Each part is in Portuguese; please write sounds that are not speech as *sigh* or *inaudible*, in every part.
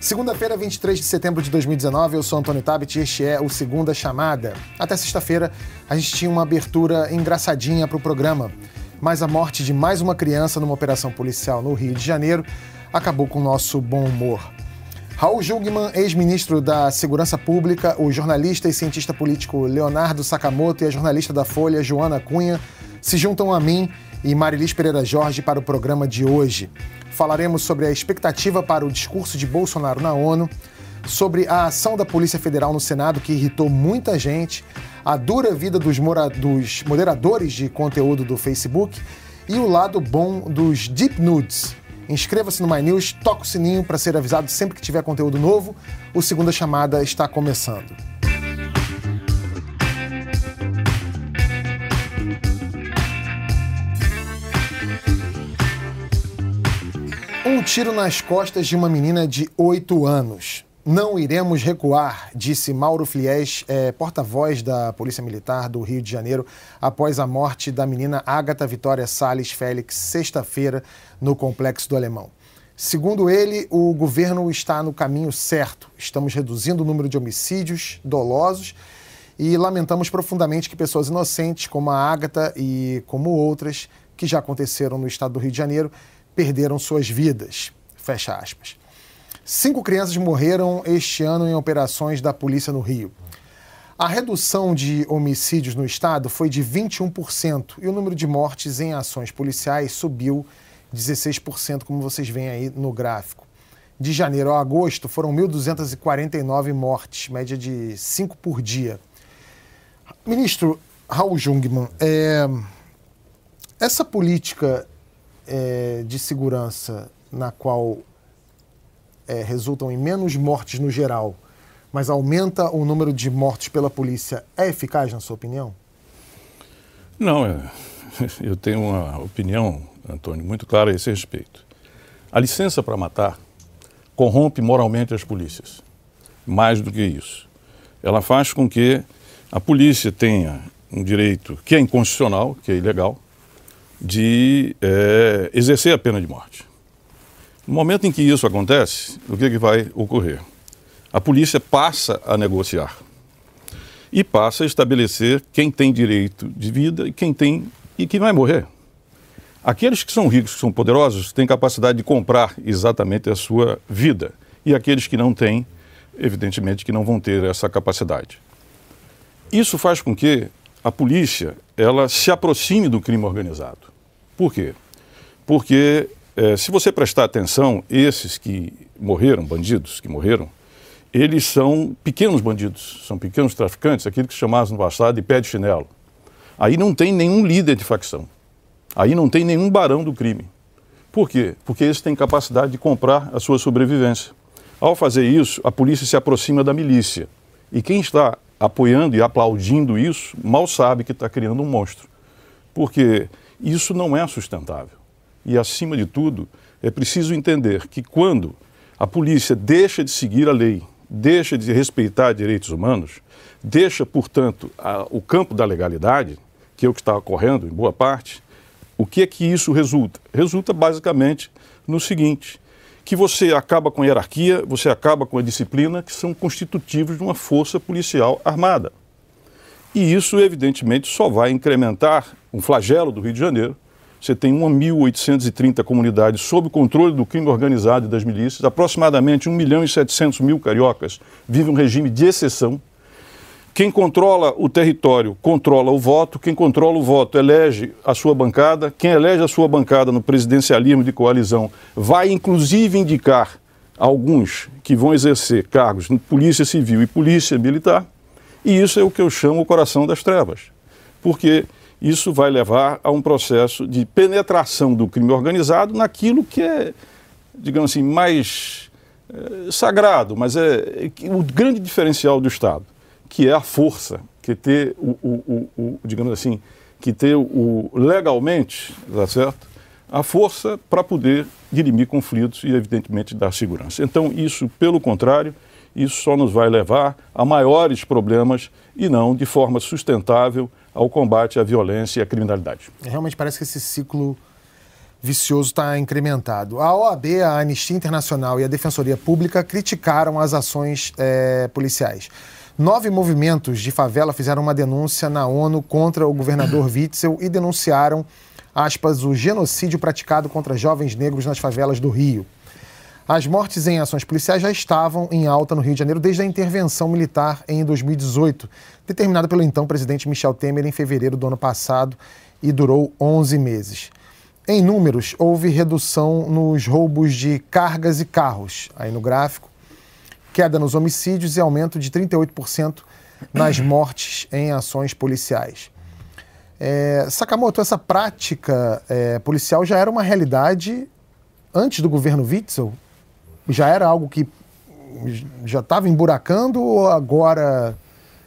Segunda-feira, 23 de setembro de 2019, eu sou Antônio Tabet e este é o Segunda Chamada. Até sexta-feira, a gente tinha uma abertura engraçadinha para o programa, mas a morte de mais uma criança numa operação policial no Rio de Janeiro acabou com o nosso bom humor. Raul Jungmann, ex-ministro da Segurança Pública, o jornalista e cientista político Leonardo Sakamoto e a jornalista da Folha, Joana Cunha, se juntam a mim e Marilis Pereira Jorge para o programa de hoje. Falaremos sobre a expectativa para o discurso de Bolsonaro na ONU, sobre a ação da Polícia Federal no Senado que irritou muita gente, a dura vida dos, dos moderadores de conteúdo do Facebook e o lado bom dos deep nudes. Inscreva-se no My News, toca o sininho para ser avisado sempre que tiver conteúdo novo. O Segunda Chamada está começando. Um tiro nas costas de uma menina de 8 anos. Não iremos recuar, disse Mauro Flies, é, porta-voz da Polícia Militar do Rio de Janeiro, após a morte da menina Agatha Vitória Salles Félix, sexta-feira, no Complexo do Alemão. Segundo ele, o governo está no caminho certo. Estamos reduzindo o número de homicídios dolosos e lamentamos profundamente que pessoas inocentes, como a Agatha e como outras, que já aconteceram no estado do Rio de Janeiro, perderam suas vidas. Fecha aspas. Cinco crianças morreram este ano em operações da polícia no Rio. A redução de homicídios no estado foi de 21% e o número de mortes em ações policiais subiu 16%, como vocês veem aí no gráfico. De janeiro a agosto foram 1.249 mortes, média de 5 por dia. Ministro Raul Jungmann, é, essa política é, de segurança na qual é, resultam em menos mortes no geral, mas aumenta o número de mortes pela polícia, é eficaz, na sua opinião? Não, é, *laughs* eu tenho uma opinião, Antônio, muito clara a esse respeito. A licença para matar corrompe moralmente as polícias. Mais do que isso. Ela faz com que a polícia tenha um direito que é inconstitucional, que é ilegal, de é, exercer a pena de morte. No momento em que isso acontece, o que, que vai ocorrer? A polícia passa a negociar e passa a estabelecer quem tem direito de vida e quem tem e quem vai morrer. Aqueles que são ricos, que são poderosos, têm capacidade de comprar exatamente a sua vida. E aqueles que não têm, evidentemente que não vão ter essa capacidade. Isso faz com que a polícia ela se aproxime do crime organizado. Por quê? Porque é, se você prestar atenção, esses que morreram, bandidos que morreram, eles são pequenos bandidos, são pequenos traficantes, aquilo que se chamava no passado de pé de chinelo. Aí não tem nenhum líder de facção. Aí não tem nenhum barão do crime. Por quê? Porque eles têm capacidade de comprar a sua sobrevivência. Ao fazer isso, a polícia se aproxima da milícia. E quem está apoiando e aplaudindo isso, mal sabe que está criando um monstro. Porque isso não é sustentável. E, acima de tudo, é preciso entender que quando a polícia deixa de seguir a lei, deixa de respeitar direitos humanos, deixa, portanto, a, o campo da legalidade, que é o que está ocorrendo em boa parte, o que é que isso resulta? Resulta basicamente no seguinte: que você acaba com a hierarquia, você acaba com a disciplina, que são constitutivos de uma força policial armada. E isso, evidentemente, só vai incrementar um flagelo do Rio de Janeiro. Você tem 1.830 comunidades sob o controle do crime organizado e das milícias, aproximadamente 1 milhão e 700 mil cariocas vivem um regime de exceção. Quem controla o território controla o voto, quem controla o voto elege a sua bancada, quem elege a sua bancada no presidencialismo de coalizão vai inclusive indicar alguns que vão exercer cargos em polícia civil e polícia militar, e isso é o que eu chamo o coração das trevas, porque isso vai levar a um processo de penetração do crime organizado naquilo que é, digamos assim, mais é, sagrado, mas é, é, o grande diferencial do Estado, que é a força, que ter o, o, o, o digamos assim, que ter o legalmente, tá certo? A força para poder dirimir conflitos e, evidentemente, dar segurança. Então, isso, pelo contrário, isso só nos vai levar a maiores problemas e não de forma sustentável ao combate à violência e à criminalidade. Realmente parece que esse ciclo vicioso está incrementado. A OAB, a Anistia Internacional e a Defensoria Pública criticaram as ações é, policiais. Nove movimentos de favela fizeram uma denúncia na ONU contra o governador *clears throat* Witzel e denunciaram, aspas, o genocídio praticado contra jovens negros nas favelas do Rio. As mortes em ações policiais já estavam em alta no Rio de Janeiro desde a intervenção militar em 2018, determinada pelo então presidente Michel Temer em fevereiro do ano passado e durou 11 meses. Em números, houve redução nos roubos de cargas e carros, aí no gráfico, queda nos homicídios e aumento de 38% nas *clears throat* mortes em ações policiais. É, Sakamoto, essa prática é, policial já era uma realidade antes do governo Witzel? Já era algo que já estava emburacando ou agora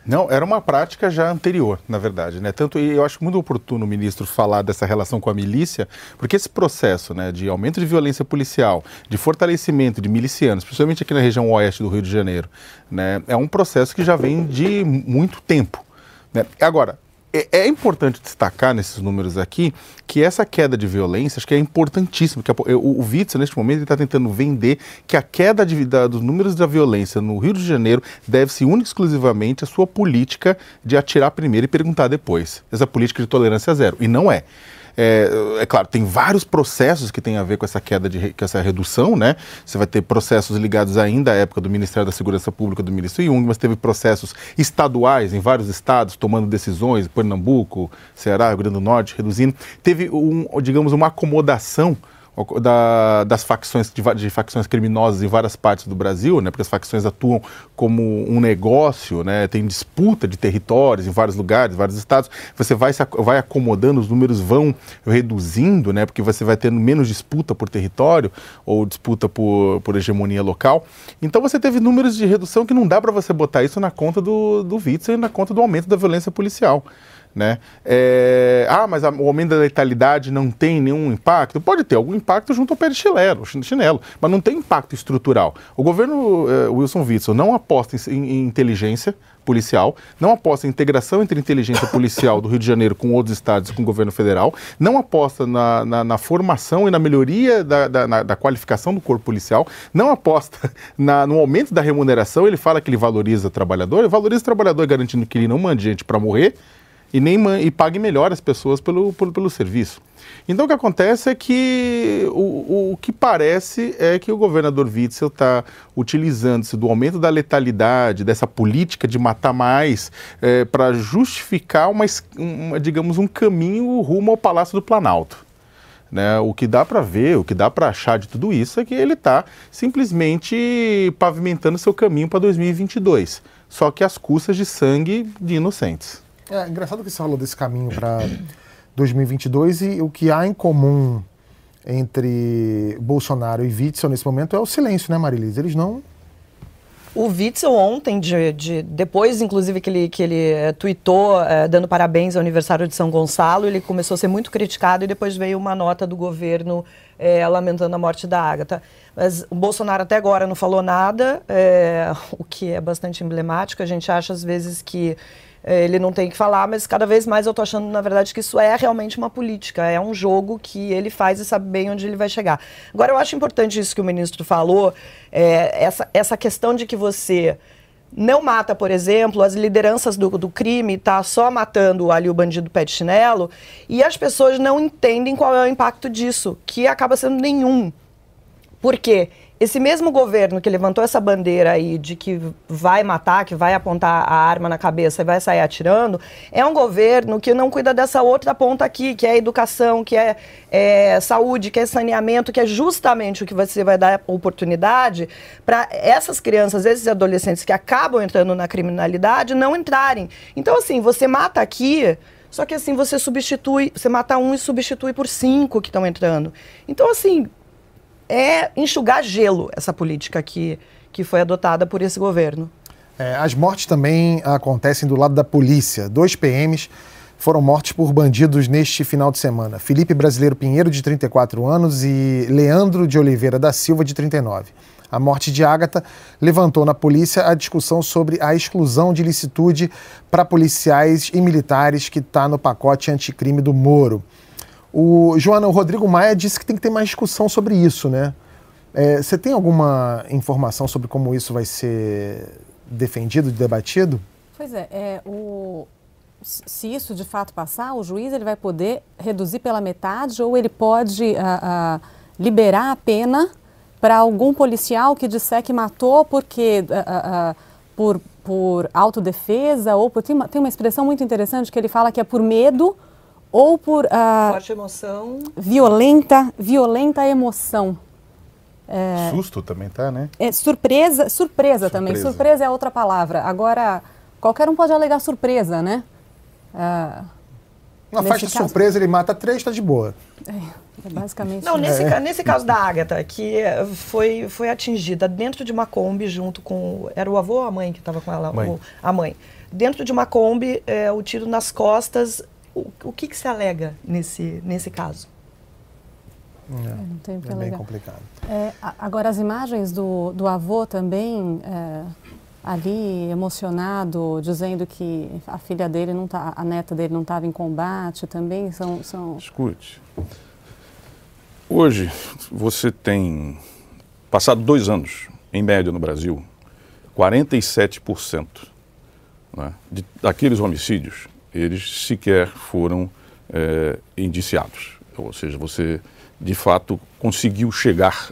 não, era uma prática já anterior, na verdade, né? Tanto eu acho muito oportuno o ministro falar dessa relação com a milícia, porque esse processo, né, de aumento de violência policial, de fortalecimento de milicianos, principalmente aqui na região oeste do Rio de Janeiro, né, é um processo que já vem de muito tempo. Né? Agora, é, é, importante destacar nesses números aqui que essa queda de violência acho que é importantíssimo. Que a, o, o Witzel, neste momento, está tentando vender que a queda de, da, dos números da violência no Rio de Janeiro deve-se única e exclusivamente à sua política de atirar primeiro e perguntar depois. Essa política de tolerância zero. E não é. É, é, claro, tem vários processos que têm a ver com essa queda, de, com essa redução, né? Você vai ter processos ligados ainda à época do Ministério da Segurança Pública do ministro Jung, mas teve processos estaduais em vários estados tomando decisões, Pernambuco, Ceará, Rio Grande do Norte, reduzindo. Teve, um, digamos, uma acomodação da, das facções de, de, facções criminosas em várias partes do Brasil, né, porque as facções atuam como um negócio, né, tem disputa de territórios em vários lugares, vários estados. Você vai, vai acomodando, os números vão reduzindo, né, porque você vai tendo menos disputa por território ou disputa por, por hegemonia local. Então você teve números de redução que não dá para você botar isso na conta do, do Witzel e na conta do aumento da violência policial. Né? É, ah, mas o aumento da letalidade não tem nenhum impacto? Pode ter algum impacto junto ao pé de chinelo, chinelo mas não tem impacto estrutural. O governo é, Wilson Witzel não aposta em, em, inteligência policial, não aposta em integração entre inteligência policial do Rio de Janeiro com outros estados com o governo federal, não aposta na, na, na formação e na melhoria da, da, na, da, qualificação do corpo policial, não aposta *laughs* no aumento da remuneração, ele fala que ele valoriza o trabalhador, ele valoriza o trabalhador garantindo que ele não mande gente para morrer, e, nem, e pague melhor as pessoas pelo, pelo, pelo serviço. Então o que acontece é que o, o que parece é que o governador Witzel está utilizando-se do aumento da letalidade, dessa política de matar mais, é, para justificar uma, uma, digamos, um caminho rumo ao Palácio do Planalto. Né? O que dá para ver, o que dá para achar de tudo isso é que ele está simplesmente pavimentando seu caminho para 2022, só que às custas de sangue de inocentes. É engraçado que você falou desse caminho para 2022 *clears throat* e o que há em comum entre Bolsonaro e Witzel nesse momento é o silêncio, né, Marilise? Eles não o Witzel ontem, de, de, depois inclusive que ele, que ele é, tweetou é, dando parabéns ao aniversário de São Gonçalo, ele começou a ser muito criticado e depois veio uma nota do governo é, lamentando a morte da Ágata. Mas o Bolsonaro até agora não falou nada, *laughs* o que é bastante emblemático. A gente acha às vezes que é, ele não tem que falar, mas cada vez mais eu estou achando, na verdade, que isso é realmente uma política, é um jogo que ele faz e sabe bem onde ele vai chegar. Agora, eu acho importante isso que o ministro falou, é, essa, essa questão de que você não mata, por exemplo, as lideranças do, do crime, está só matando ali o bandido pé de chinelo, e as pessoas não entendem qual é o impacto disso, que acaba sendo nenhum. Por quê? Esse mesmo governo que levantou essa bandeira aí de que vai matar, que vai apontar a arma na cabeça e vai sair atirando, é um governo que não cuida dessa outra ponta aqui, que é educação, que é, é saúde, que é saneamento, que é justamente o que você vai dar oportunidade para essas crianças, esses adolescentes que acabam entrando na criminalidade, não entrarem. Então, assim, você mata aqui. Só que assim, você substitui, você mata um e substitui por cinco que estão entrando. Então, assim, é enxugar gelo essa política que, que foi adotada por esse governo. É, as mortes também acontecem do lado da polícia. Dois PMs foram mortos por bandidos neste final de semana. Felipe Brasileiro Pinheiro, de 34 anos, e Leandro de Oliveira da Silva, de 39. A morte de Ágata levantou na polícia a discussão sobre a exclusão de licitude para policiais e militares que está no pacote anticrime do Moro. O Joana, o Rodrigo Maia disse que tem que ter mais discussão sobre isso, né? É, você tem alguma informação sobre como isso vai ser defendido, debatido? Pois é, é o, se isso de fato passar, o juiz ele vai poder reduzir pela metade ou ele pode uh, uh, liberar a pena para algum policial que disser que matou porque uh, por, por autodefesa ou por tem uma, tem uma expressão muito interessante que ele fala que é por medo ou por forte emoção, violenta, violenta emoção. É, Susto também tá, né? É, surpresa, surpresa, surpresa também. Surpresa é outra palavra. Agora, qualquer um pode alegar surpresa, né? Ah, Uma faixa de surpresa, ele mata três, está de boa. É, é basicamente Não, nesse, é. nesse caso da Agatha, que foi, foi atingida dentro de uma Kombi junto com. Era o avô ou a mãe que estava com ela? Mãe. O, a mãe. Dentro de uma Kombi, é, o tiro nas costas. O, o que, que se alega nesse, nesse caso? É, não tem é bem complicado. É, agora, as imagens do, do avô também, é, ali emocionado, dizendo que a filha dele não tá, a neta dele não estava em combate, também são, são. Escute. Hoje você tem passado dois anos, em média no Brasil, 47% né, de, daqueles homicídios, eles sequer foram é, indiciados. Ou seja, você de fato conseguiu chegar,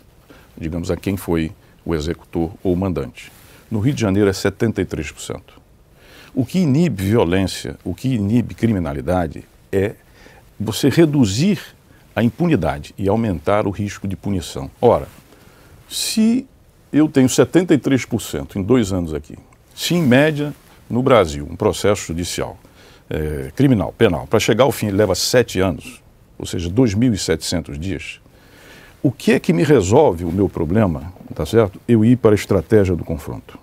digamos, a quem foi o executor ou o mandante. No Rio de Janeiro é 73%. O que inibe violência, o que inibe criminalidade é você reduzir a impunidade e aumentar o risco de punição. Ora, se eu tenho 73% em dois anos aqui, se em média no Brasil um processo judicial é, criminal, penal, para chegar ao fim leva sete anos, ou seja, 2.700 dias, o que é que me resolve o meu problema, tá certo? Eu ir para a estratégia do confronto.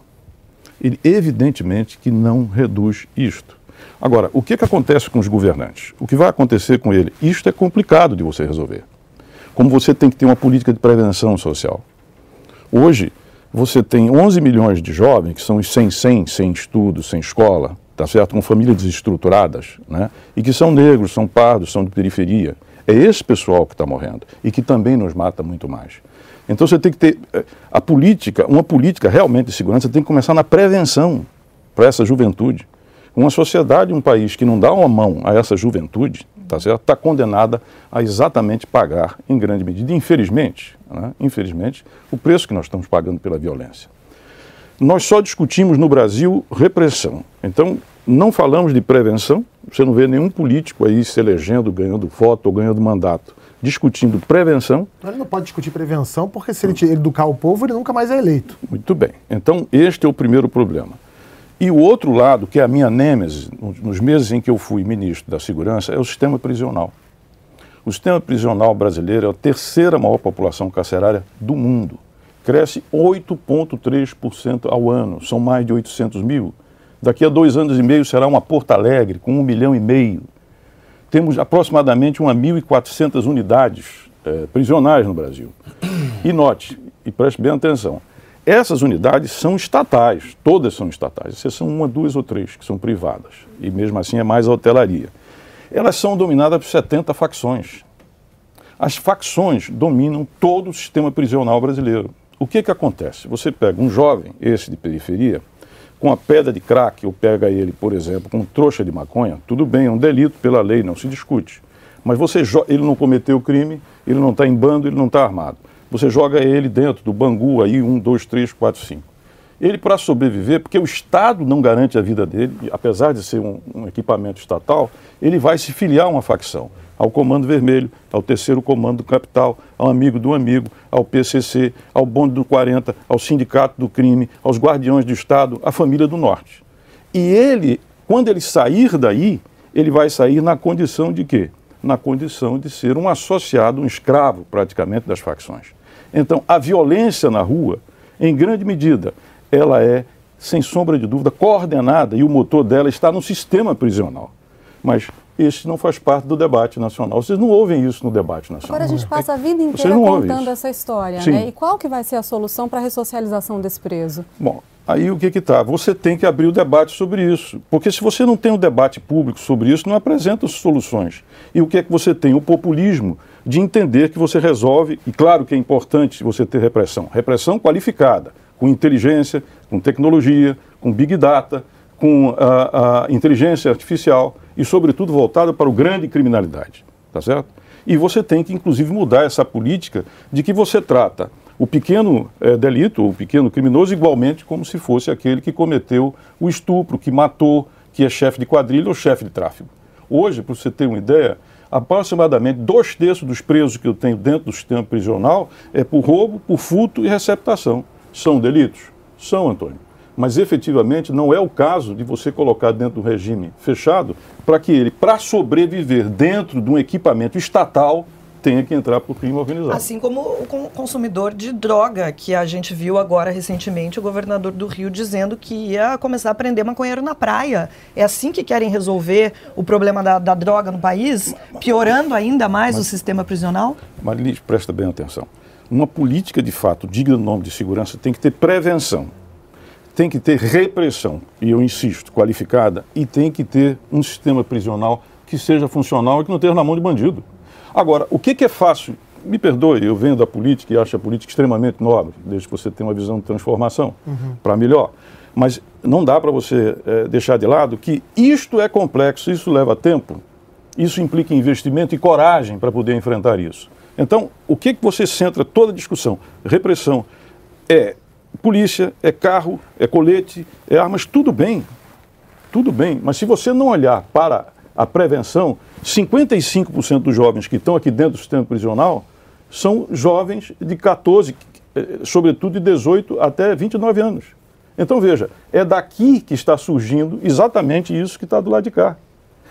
Ele evidentemente que não reduz isto. Agora, o que, é que acontece com os governantes? O que vai acontecer com ele? Isto é complicado de você resolver. Como você tem que ter uma política de prevenção social. Hoje, você tem 11 milhões de jovens que são sem, sem, sem estudo, sem escola, tá certo? com famílias desestruturadas, né? e que são negros, são pardos, são de periferia. É esse pessoal que está morrendo e que também nos mata muito mais. Então você tem que ter eh, a política, uma política realmente de segurança tem que começar na prevenção para essa juventude. Uma sociedade, um país que não dá uma mão a essa juventude, tá certo? Está condenada a exatamente pagar em grande medida, infelizmente, né? infelizmente, o preço que nós estamos pagando pela violência. Nós só discutimos no Brasil repressão. Então, não falamos de prevenção, você não vê nenhum político aí se elegendo, ganhando voto ou ganhando mandato, discutindo prevenção. Ele não pode discutir prevenção porque se ele educar o povo, ele nunca mais é eleito. Muito bem. Então, este é o primeiro problema. E o outro lado, que é a minha nêmese, nos meses em que eu fui ministro da Segurança, é o sistema prisional. O sistema prisional brasileiro é a terceira maior população carcerária do mundo. Cresce 8,3% ao ano, são mais de 800 mil. Daqui a dois anos e meio será uma Porto Alegre com um milhão e meio. Temos aproximadamente 1.400 unidades é, prisionais no Brasil. E note, e preste bem atenção, essas unidades são estatais, todas são estatais, exceção uma, duas ou três que são privadas. E mesmo assim é mais a hotelaria. Elas são dominadas por 70 facções. As facções dominam todo o sistema prisional brasileiro. O que, que acontece? Você pega um jovem, esse de periferia, com a pedra de crack, ou pega ele, por exemplo, com trouxa de maconha, tudo bem, é um delito pela lei, não se discute. Mas você ele não cometeu crime, ele não está em bando, ele não está armado. Você joga ele dentro do Bangu, aí, um, dois, três, quatro, cinco. Ele, para sobreviver, porque o Estado não garante a vida dele, apesar de ser um, um equipamento estatal, ele vai se filiar a uma facção ao Comando Vermelho, ao Terceiro Comando do Capital, ao Amigo do Amigo, ao PCC, ao Bonde do 40, ao Sindicato do Crime, aos Guardiões do Estado, à família do Norte. E ele, quando ele sair daí, ele vai sair na condição de quê? Na condição de ser um associado, um escravo praticamente das facções. Então, a violência na rua, em grande medida, ela é, sem sombra de dúvida, coordenada e o motor dela está no sistema prisional. Mas este não faz parte do debate nacional. Vocês não ouvem isso no debate nacional. Agora a gente passa a vida Vocês inteira não ouvem contando essa história, Sim. né? E qual que vai ser a solução para a ressocialização desse preso? Bom, aí o que que tá? Você tem que abrir o debate sobre isso. Porque se você não tem um debate público sobre isso, não apresenta soluções. E o que é que você tem? O populismo de entender que você resolve, e claro que é importante você ter repressão. Repressão qualificada, com inteligência, com tecnologia, com big data, com a, a inteligência artificial e, sobretudo, voltada para o grande criminalidade. Tá certo? E você tem que, inclusive, mudar essa política de que você trata o pequeno eh, delito, o pequeno criminoso, igualmente como se fosse aquele que cometeu o estupro, que matou, que é chefe de quadrilha ou chefe de tráfico. Hoje, para você ter uma ideia, aproximadamente dois terços dos presos que eu tenho dentro do sistema prisional é por roubo, por furto e receptação. São delitos? São, Antônio. Mas efetivamente não é o caso de você colocar dentro do regime fechado para que ele, para sobreviver dentro de um equipamento estatal, tenha que entrar por crime organizado. Assim como o con- consumidor de droga, que a gente viu agora recentemente o governador do Rio dizendo que ia começar a prender maconheiro na praia. É assim que querem resolver o problema da, da droga no país, piorando ainda mais o sistema prisional? Marilis, presta bem atenção. Uma política de fato digna do nome de segurança tem que ter prevenção, tem que ter repressão, e eu insisto, qualificada, e tem que ter um sistema prisional que seja funcional e que não esteja na mão de bandido. Agora, o que, que é fácil? Me perdoe, eu venho da política e acho a política extremamente nobre, desde que você tenha uma visão de transformação para melhor. Mas não dá para você eh, deixar de lado que isto é complexo, isso leva tempo, isso implica investimento e coragem para poder enfrentar isso. Então, o que, que você centra toda a discussão? Repressão. É polícia, é carro, é colete, é armas, tudo bem. Tudo bem. Mas se você não olhar para a prevenção, 55% dos jovens que estão aqui dentro do sistema prisional são jovens de 14, eh, sobretudo de 18 até 29 anos. Então, veja, é daqui que está surgindo exatamente isso que está do lado de cá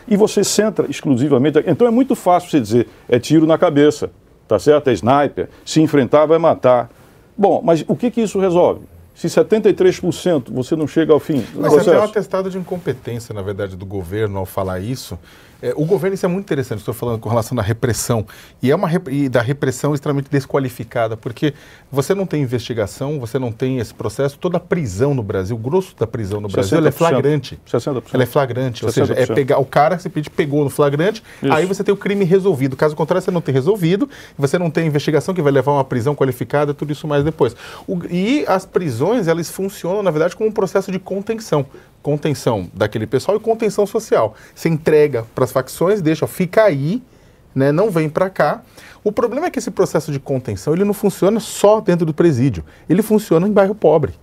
e você centra exclusivamente. Então é muito fácil você dizer, é tiro na cabeça, tá certo? É sniper, se enfrentar vai matar. Bom, mas o que, que isso resolve? Se 73% você não chega ao fim Mas é até um processo. atestado de incompetência, na verdade, do governo ao falar isso. É, o governo, isso é muito interessante, estou falando com relação à repressão. E é uma rep- e da repressão extremamente desqualificada, porque você não tem investigação, você não tem esse processo. Toda a prisão no Brasil, o grosso da prisão no Brasil, ela é 60%. flagrante. 60%. Ela é flagrante, ou seja, é 60%. pegar o cara, você pede- pegou no flagrante, Isso. aí você tem o crime resolvido. Caso contrário, você não tem resolvido, você não tem investigação que vai levar a uma prisão qualificada, tudo isso mais depois. O- e as prisões, elas funcionam, na verdade, como um processo de contenção. Contenção daquele pessoal e contenção social. Você entrega para as facções, deixa, fica aí, né, não vem para cá. O problema é que esse processo de contenção ele não funciona só dentro do presídio, ele funciona em bairro pobre.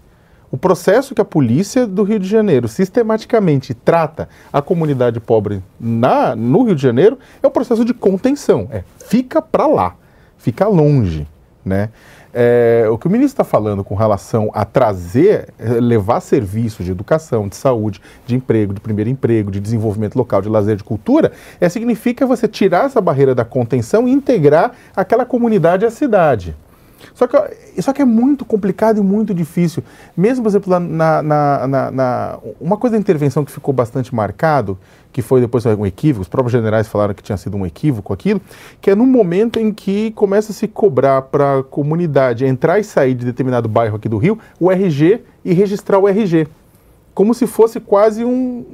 O processo que a polícia do Rio de Janeiro sistematicamente trata a comunidade pobre na, no Rio de Janeiro é o processo de contenção. É fica para lá, fica longe, né? É, o que o ministro está falando com relação a trazer, eh, levar serviços de educação, de saúde, de emprego, de primeiro emprego, de desenvolvimento local, de lazer, de cultura, é, significa você tirar essa barreira da contenção e integrar aquela comunidade à cidade. Só que, só que é muito complicado e muito difícil. Mesmo, por exemplo, na, na, na- na- uma coisa da intervenção que ficou bastante marcado, que foi depois um equívoco, os próprios generais falaram que tinha sido um equívoco aquilo, que é no momento em que começa a se cobrar para a comunidade entrar e sair de determinado bairro aqui do Rio, o RG e registrar o RG. Como se fosse quase um,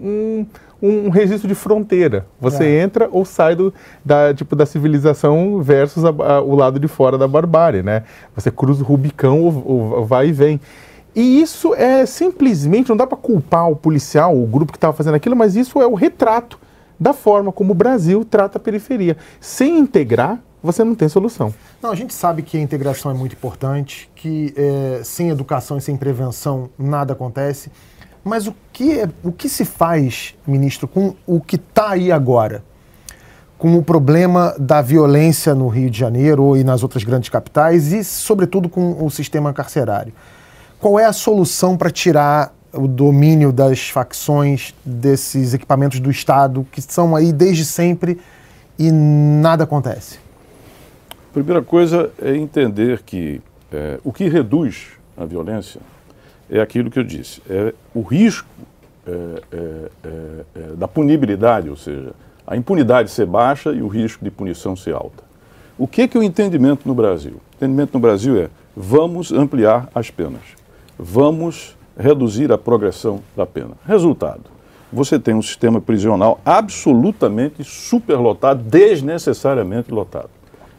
um, um registro de fronteira. Você É. entra ou sai do, da, tipo, da civilização versus a- a- o lado de fora da barbárie, né? Você cruza o Rubicão ou, ou vai e vem. E isso é simplesmente, não dá para culpar o policial, o grupo que estava fazendo aquilo, mas isso é o retrato da forma como o Brasil trata a periferia. Sem integrar, você não tem solução. Não, a gente sabe que a integração é muito importante, que é, sem educação e sem prevenção nada acontece. Mas o que, é- o que se faz, ministro, com o que está aí agora? Com o problema da violência no Rio de Janeiro e nas outras grandes capitais e, sobretudo, com o sistema carcerário. Qual é a solução para tirar o domínio das facções desses equipamentos do Estado que são aí desde sempre e nada acontece? Primeira coisa é entender que é, o que reduz a violência é aquilo que eu disse, é o risco é, é, é, é, da punibilidade, ou seja, a impunidade ser baixa e o risco de punição ser alta. O que, que é o entendimento no Brasil? O entendimento no Brasil é vamos ampliar as penas, vamos reduzir a progressão da pena. Resultado, você tem um sistema prisional absolutamente superlotado, desnecessariamente lotado.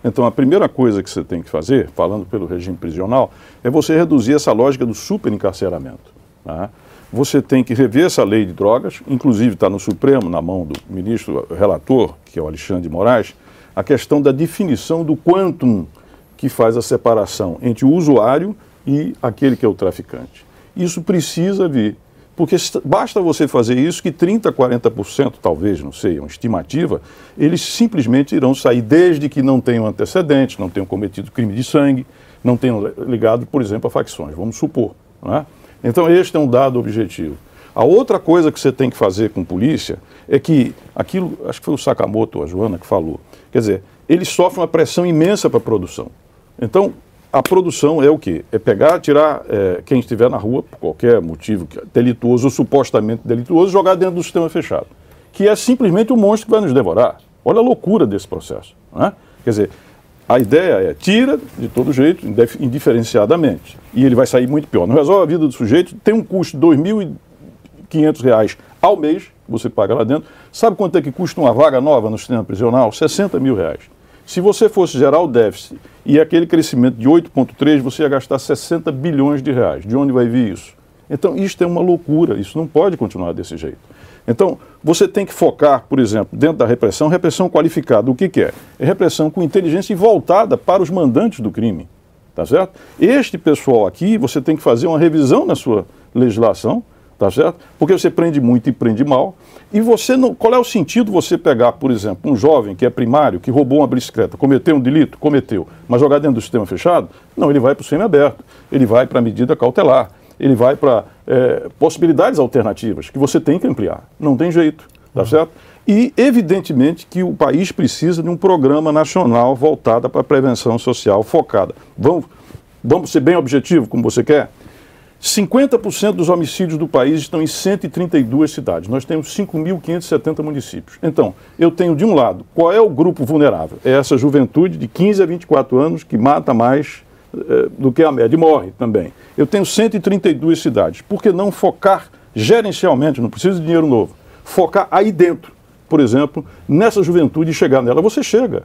Então, a primeira coisa que você tem que fazer, falando pelo regime prisional, é você reduzir essa lógica do superencarceramento. Tá? Você tem que rever essa lei de drogas, inclusive está no Supremo, na mão do ministro relator, que é o Alexandre de Moraes, a questão da definição do quantum que faz a separação entre o usuário e aquele que é o traficante. Isso precisa vir porque basta você fazer isso que 30%, 40%, talvez, não sei, é uma estimativa, eles simplesmente irão sair desde que não tenham antecedentes, não tenham cometido crime de sangue, não tenham ligado, por exemplo, a facções, vamos supor. É? Então, este é um dado objetivo. A outra coisa que você tem que fazer com polícia é que aquilo, acho que foi o Sakamoto, a Joana, que falou, quer dizer, eles sofrem uma pressão imensa para a produção. Então, a produção é o quê? É pegar, tirar é, quem estiver na rua, por qualquer motivo delituoso ou supostamente delituoso, jogar dentro do sistema fechado. Que é simplesmente o monstro que vai nos devorar. Olha a loucura desse processo. Né? Quer dizer, a ideia é tira de todo jeito, indiferenciadamente. E ele vai sair muito pior. Não resolve a vida do sujeito, tem um custo de R$ 2.500 ao mês, você paga lá dentro. Sabe quanto é que custa uma vaga nova no sistema prisional? 60 mil reais. Se você fosse gerar o déficit e aquele crescimento de 8,3, você ia gastar 60 bilhões de reais. De onde vai vir isso? Então, isto é uma loucura, isso não pode continuar desse jeito. Então, você tem que focar, por exemplo, dentro da repressão, repressão qualificada. O que, que é? É repressão com inteligência e voltada para os mandantes do crime. Tá certo? Este pessoal aqui, você tem que fazer uma revisão na sua legislação tá certo? Porque você prende muito e prende mal. E você não. Qual é o sentido você pegar, por exemplo, um jovem que é primário, que roubou uma bicicleta, cometeu um delito? Cometeu. Mas jogar dentro do sistema fechado? Não, ele vai para o semi-aberto, ele vai para a medida cautelar, ele vai para é, possibilidades alternativas que você tem que ampliar. Não tem jeito, tá uhum. certo? E, evidentemente, que o país precisa de um programa nacional voltado para a prevenção social focada. Vamos, vamos ser bem objetivo, como você quer? 50% dos homicídios do país estão em 132 cidades. Nós temos 5.570 municípios. Então, eu tenho de um lado, qual é o grupo vulnerável? É essa juventude de 15 a 24 anos que mata mais eh, do que a média e morre também. Eu tenho 132 cidades. Por que não focar gerencialmente, não precisa de dinheiro novo, focar aí dentro, por exemplo, nessa juventude e chegar nela? Você chega.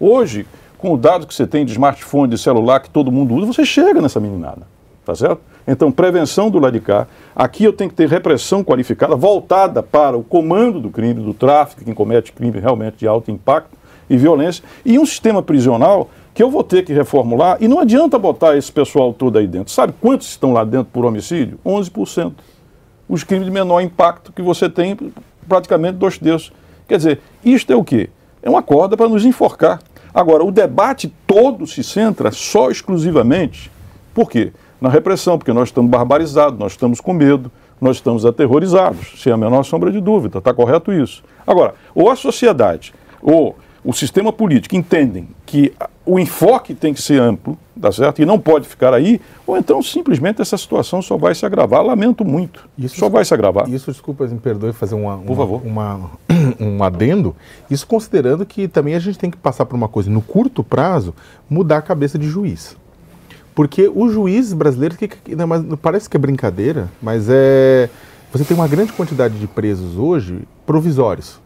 Hoje, com o dado que você tem de smartphone, de celular que todo mundo usa, você chega nessa meninada. Tá certo? Então, prevenção do lado de cá. Aqui eu tenho que ter repressão qualificada, voltada para o comando do crime, do tráfico, quem comete crime realmente de alto impacto e violência, e um sistema prisional que eu vou ter que reformular, e não adianta botar esse pessoal todo aí dentro. Sabe quantos estão lá dentro por homicídio? 11%. Os crimes de menor impacto que você tem, praticamente dois terços. Quer dizer, isto é o quê? É uma corda para nos enforcar. Agora, o debate todo se centra só exclusivamente. Por quê? Na repressão, porque nós estamos barbarizados, nós estamos com medo, nós estamos aterrorizados, sem a menor sombra de dúvida, está correto isso. Agora, ou a sociedade, ou o sistema político entendem que o enfoque tem que ser amplo, tá certo? E não pode ficar aí, ou então simplesmente essa situação só vai se agravar. Lamento muito. Isso só vai se agravar. Isso, desculpa, me perdoe fazer uma, uma, Por favor. Uma, *clears throat* um adendo. Isso considerando que também a gente tem que passar por uma coisa, no curto prazo, mudar a cabeça de juiz. Porque os juízes brasileiros, que, que não, mas parece que é brincadeira, mas é. Você tem uma grande quantidade de presos hoje provisórios,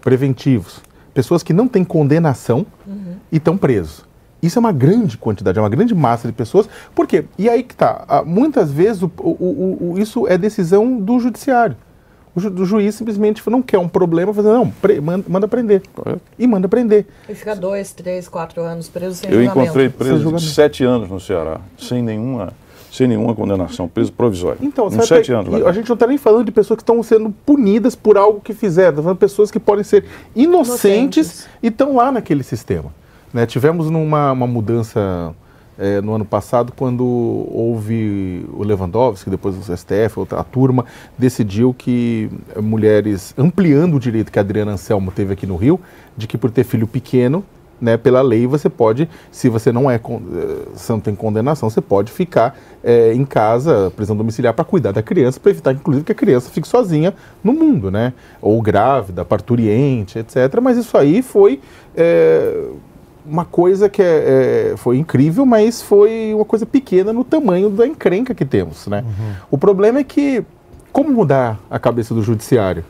preventivos, pessoas que não têm condenação uhum. e estão presos. Isso é uma grande quantidade, é uma grande massa de pessoas. Por quê? E aí que tá. Muitas vezes o, o, o, o isso é decisão do judiciário o, ju, o juiz simplesmente não quer um problema, fazer não, pre, manda, manda prender. E manda prender. E fica dois, três, quatro anos preso sem Eu julgamento. encontrei preso de sete anos no Ceará, sem nenhuma sem nenhuma condenação, preso provisório. Então, Uns sete anos. A gente não está nem falando de pessoas que estão sendo punidas por algo que fizeram, está falando de pessoas que podem ser inocentes, inocentes. e estão lá naquele sistema. Né? Tivemos numa uma mudança é, no ano passado, quando houve o Lewandowski, depois o STF, a turma, decidiu que mulheres, ampliando o direito que a Adriana Anselmo teve aqui no Rio, de que por ter filho pequeno, né, pela lei você pode, se você não é, se não tem condenação, você pode ficar é, em casa, prisão domiciliar, para cuidar da criança, para evitar, inclusive, que a criança fique sozinha no mundo, né? Ou grávida, parturiente, etc. Mas isso aí foi é, uma coisa que é, é, foi incrível, mas foi uma coisa pequena no tamanho da encrenca que temos, né? Uhum. O problema é que como mudar a cabeça do judiciário?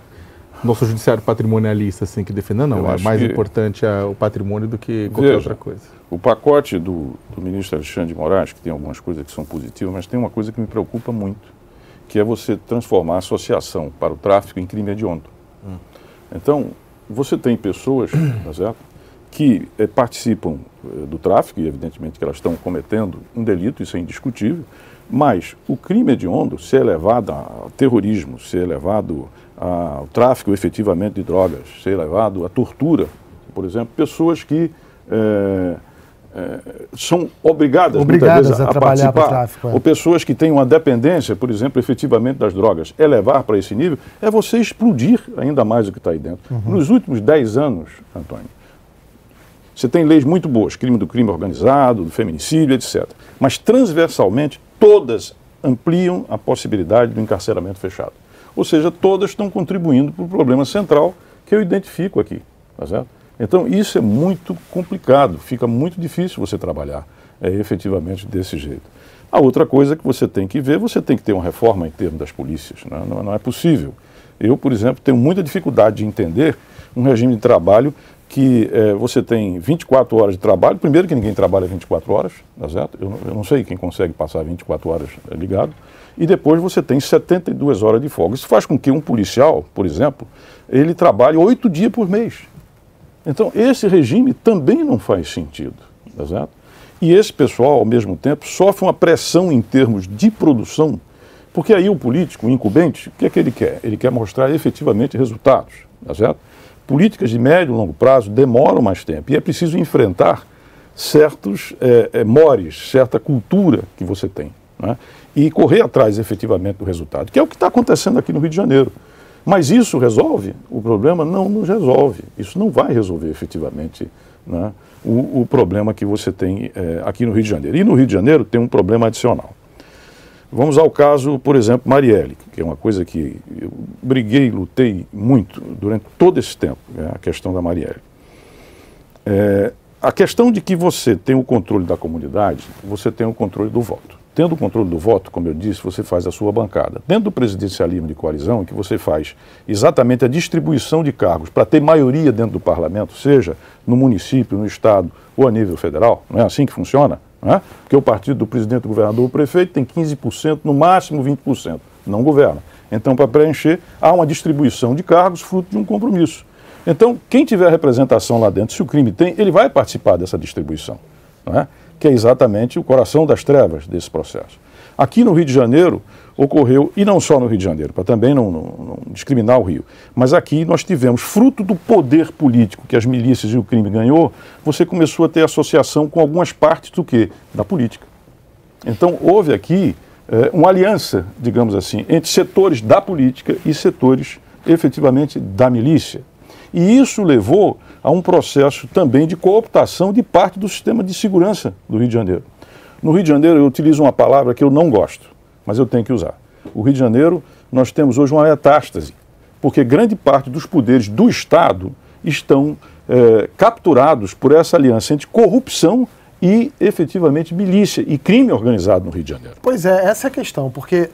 Nosso judiciário patrimonialista, assim, que defende, não, não é mais importante a, o patrimônio do que qualquer Veja, outra coisa. O pacote do, do ministro Alexandre de Moraes, que tem algumas coisas que são positivas, mas tem uma coisa que me preocupa muito, que é você transformar a associação para o tráfico em crime hediondo. Hum. Então, você tem pessoas, tá certo? Que eh, participam eh, do tráfico, e evidentemente que elas estão cometendo um delito, isso é indiscutível, mas o crime hediondo, se é levado ao terrorismo, se é levado ao tráfico efetivamente de drogas, se é levado à tortura, por exemplo, pessoas que é, é, são obrigadas, obrigadas vezes, a, a participar, tráfico, é. ou pessoas que têm uma dependência, por exemplo, efetivamente das drogas, elevar para esse nível, é você explodir ainda mais o que está aí dentro. Uhum. Nos últimos 10 anos, Antônio, você tem leis muito boas, crime do crime organizado, do feminicídio, etc. Mas transversalmente, todas ampliam a possibilidade do encarceramento fechado. Ou seja, todas estão contribuindo para o problema central que eu identifico aqui. Tá certo? Então, isso é muito complicado, fica muito difícil você trabalhar é, efetivamente desse jeito. A outra coisa que você tem que ver, você tem que ter uma reforma em termos das polícias. Né? Não, não é possível. Eu, por exemplo, tenho muita dificuldade de entender um regime de trabalho que é, você tem 24 horas de trabalho. Primeiro que ninguém trabalha 24 horas, tá certo? Eu, eu não sei quem consegue passar 24 horas é, ligado. E depois você tem 72 horas de folga. Isso faz com que um policial, por exemplo, ele trabalhe oito dias por mês. Então, esse regime também não faz sentido, tá certo? E esse pessoal, ao mesmo tempo, sofre uma pressão em termos de produção, porque aí o político, o incumbente, o que é que ele quer? Ele quer mostrar efetivamente resultados, tá certo? Políticas de médio e longo prazo demoram mais tempo e é preciso enfrentar certos é, é, mores, certa cultura que você tem. Né? E correr atrás efetivamente do resultado, que é o que está acontecendo aqui no Rio de Janeiro. Mas isso resolve o problema? Não nos resolve. Isso não vai resolver efetivamente né, o, o, problema que você tem é, aqui no Rio de Janeiro. E no Rio de Janeiro tem um problema adicional. Vamos ao caso, por exemplo, Marielle, que é uma coisa que eu briguei, lutei muito durante todo esse tempo, né, a questão da Marielle. É, a questão de que você tem o controle da comunidade, você tem o controle do voto. Tendo o controle do voto, como eu disse, você faz a sua bancada. Dentro do presidencialismo de coalizão, que você faz exatamente a distribuição de cargos para ter maioria dentro do parlamento, seja no município, no estado ou a nível federal, não é assim que funciona? Né? Porque o partido do presidente, do governador, o prefeito tem 15%, no máximo 20%, não governa. Então, para preencher, há uma distribuição de cargos fruto de um compromisso. Então, quem tiver representação lá dentro, se o crime tem, ele vai participar dessa distribuição, né? que é exatamente o coração das trevas desse processo. Aqui no Rio de Janeiro ocorreu, e não só no Rio de Janeiro, para também não, não, não, discriminar o Rio, mas aqui nós tivemos, fruto do poder político que as milícias e o crime ganhou, você começou a ter associação com algumas partes do quê? Da política. Então houve aqui é, uma aliança, digamos assim, entre setores da política e setores efetivamente da milícia. E isso levou a um processo também de cooptação de parte do sistema de segurança do Rio de Janeiro. No Rio de Janeiro, eu utilizo uma palavra que eu não gosto, mas eu tenho que usar. O Rio de Janeiro, nós temos hoje uma metástase, porque grande parte dos poderes do Estado estão é, capturados por essa aliança entre corrupção e efetivamente milícia e crime organizado no Rio de Janeiro. Pois é, essa é a questão, porque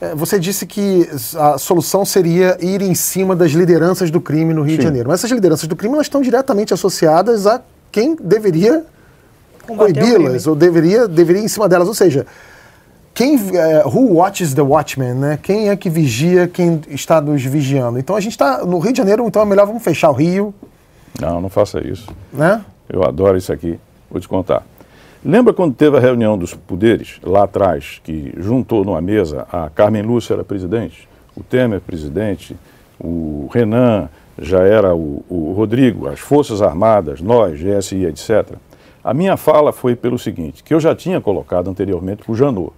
é, você disse que a solução seria ir em cima das lideranças do crime no Rio Sim. de Janeiro. Mas essas lideranças do crime elas estão diretamente associadas a quem deveria coibi-las, ou deveria, deveria ir em cima delas. Ou seja, quem, uh, who watches the watchman, né? Quem é que vigia quem está nos vigiando? Então a gente está no Rio de Janeiro, então é melhor vamos fechar o Rio. Não, não faça isso. Né? Eu adoro isso aqui. Vou te contar. Lembra quando teve a reunião dos poderes, lá atrás, que juntou numa mesa a Carmen Lúcia era presidente, o Temer presidente, o Renan já era o, o Rodrigo, as Forças Armadas, nós, GSI, etc. A minha fala foi pelo seguinte, que eu já tinha colocado anteriormente para o Janot.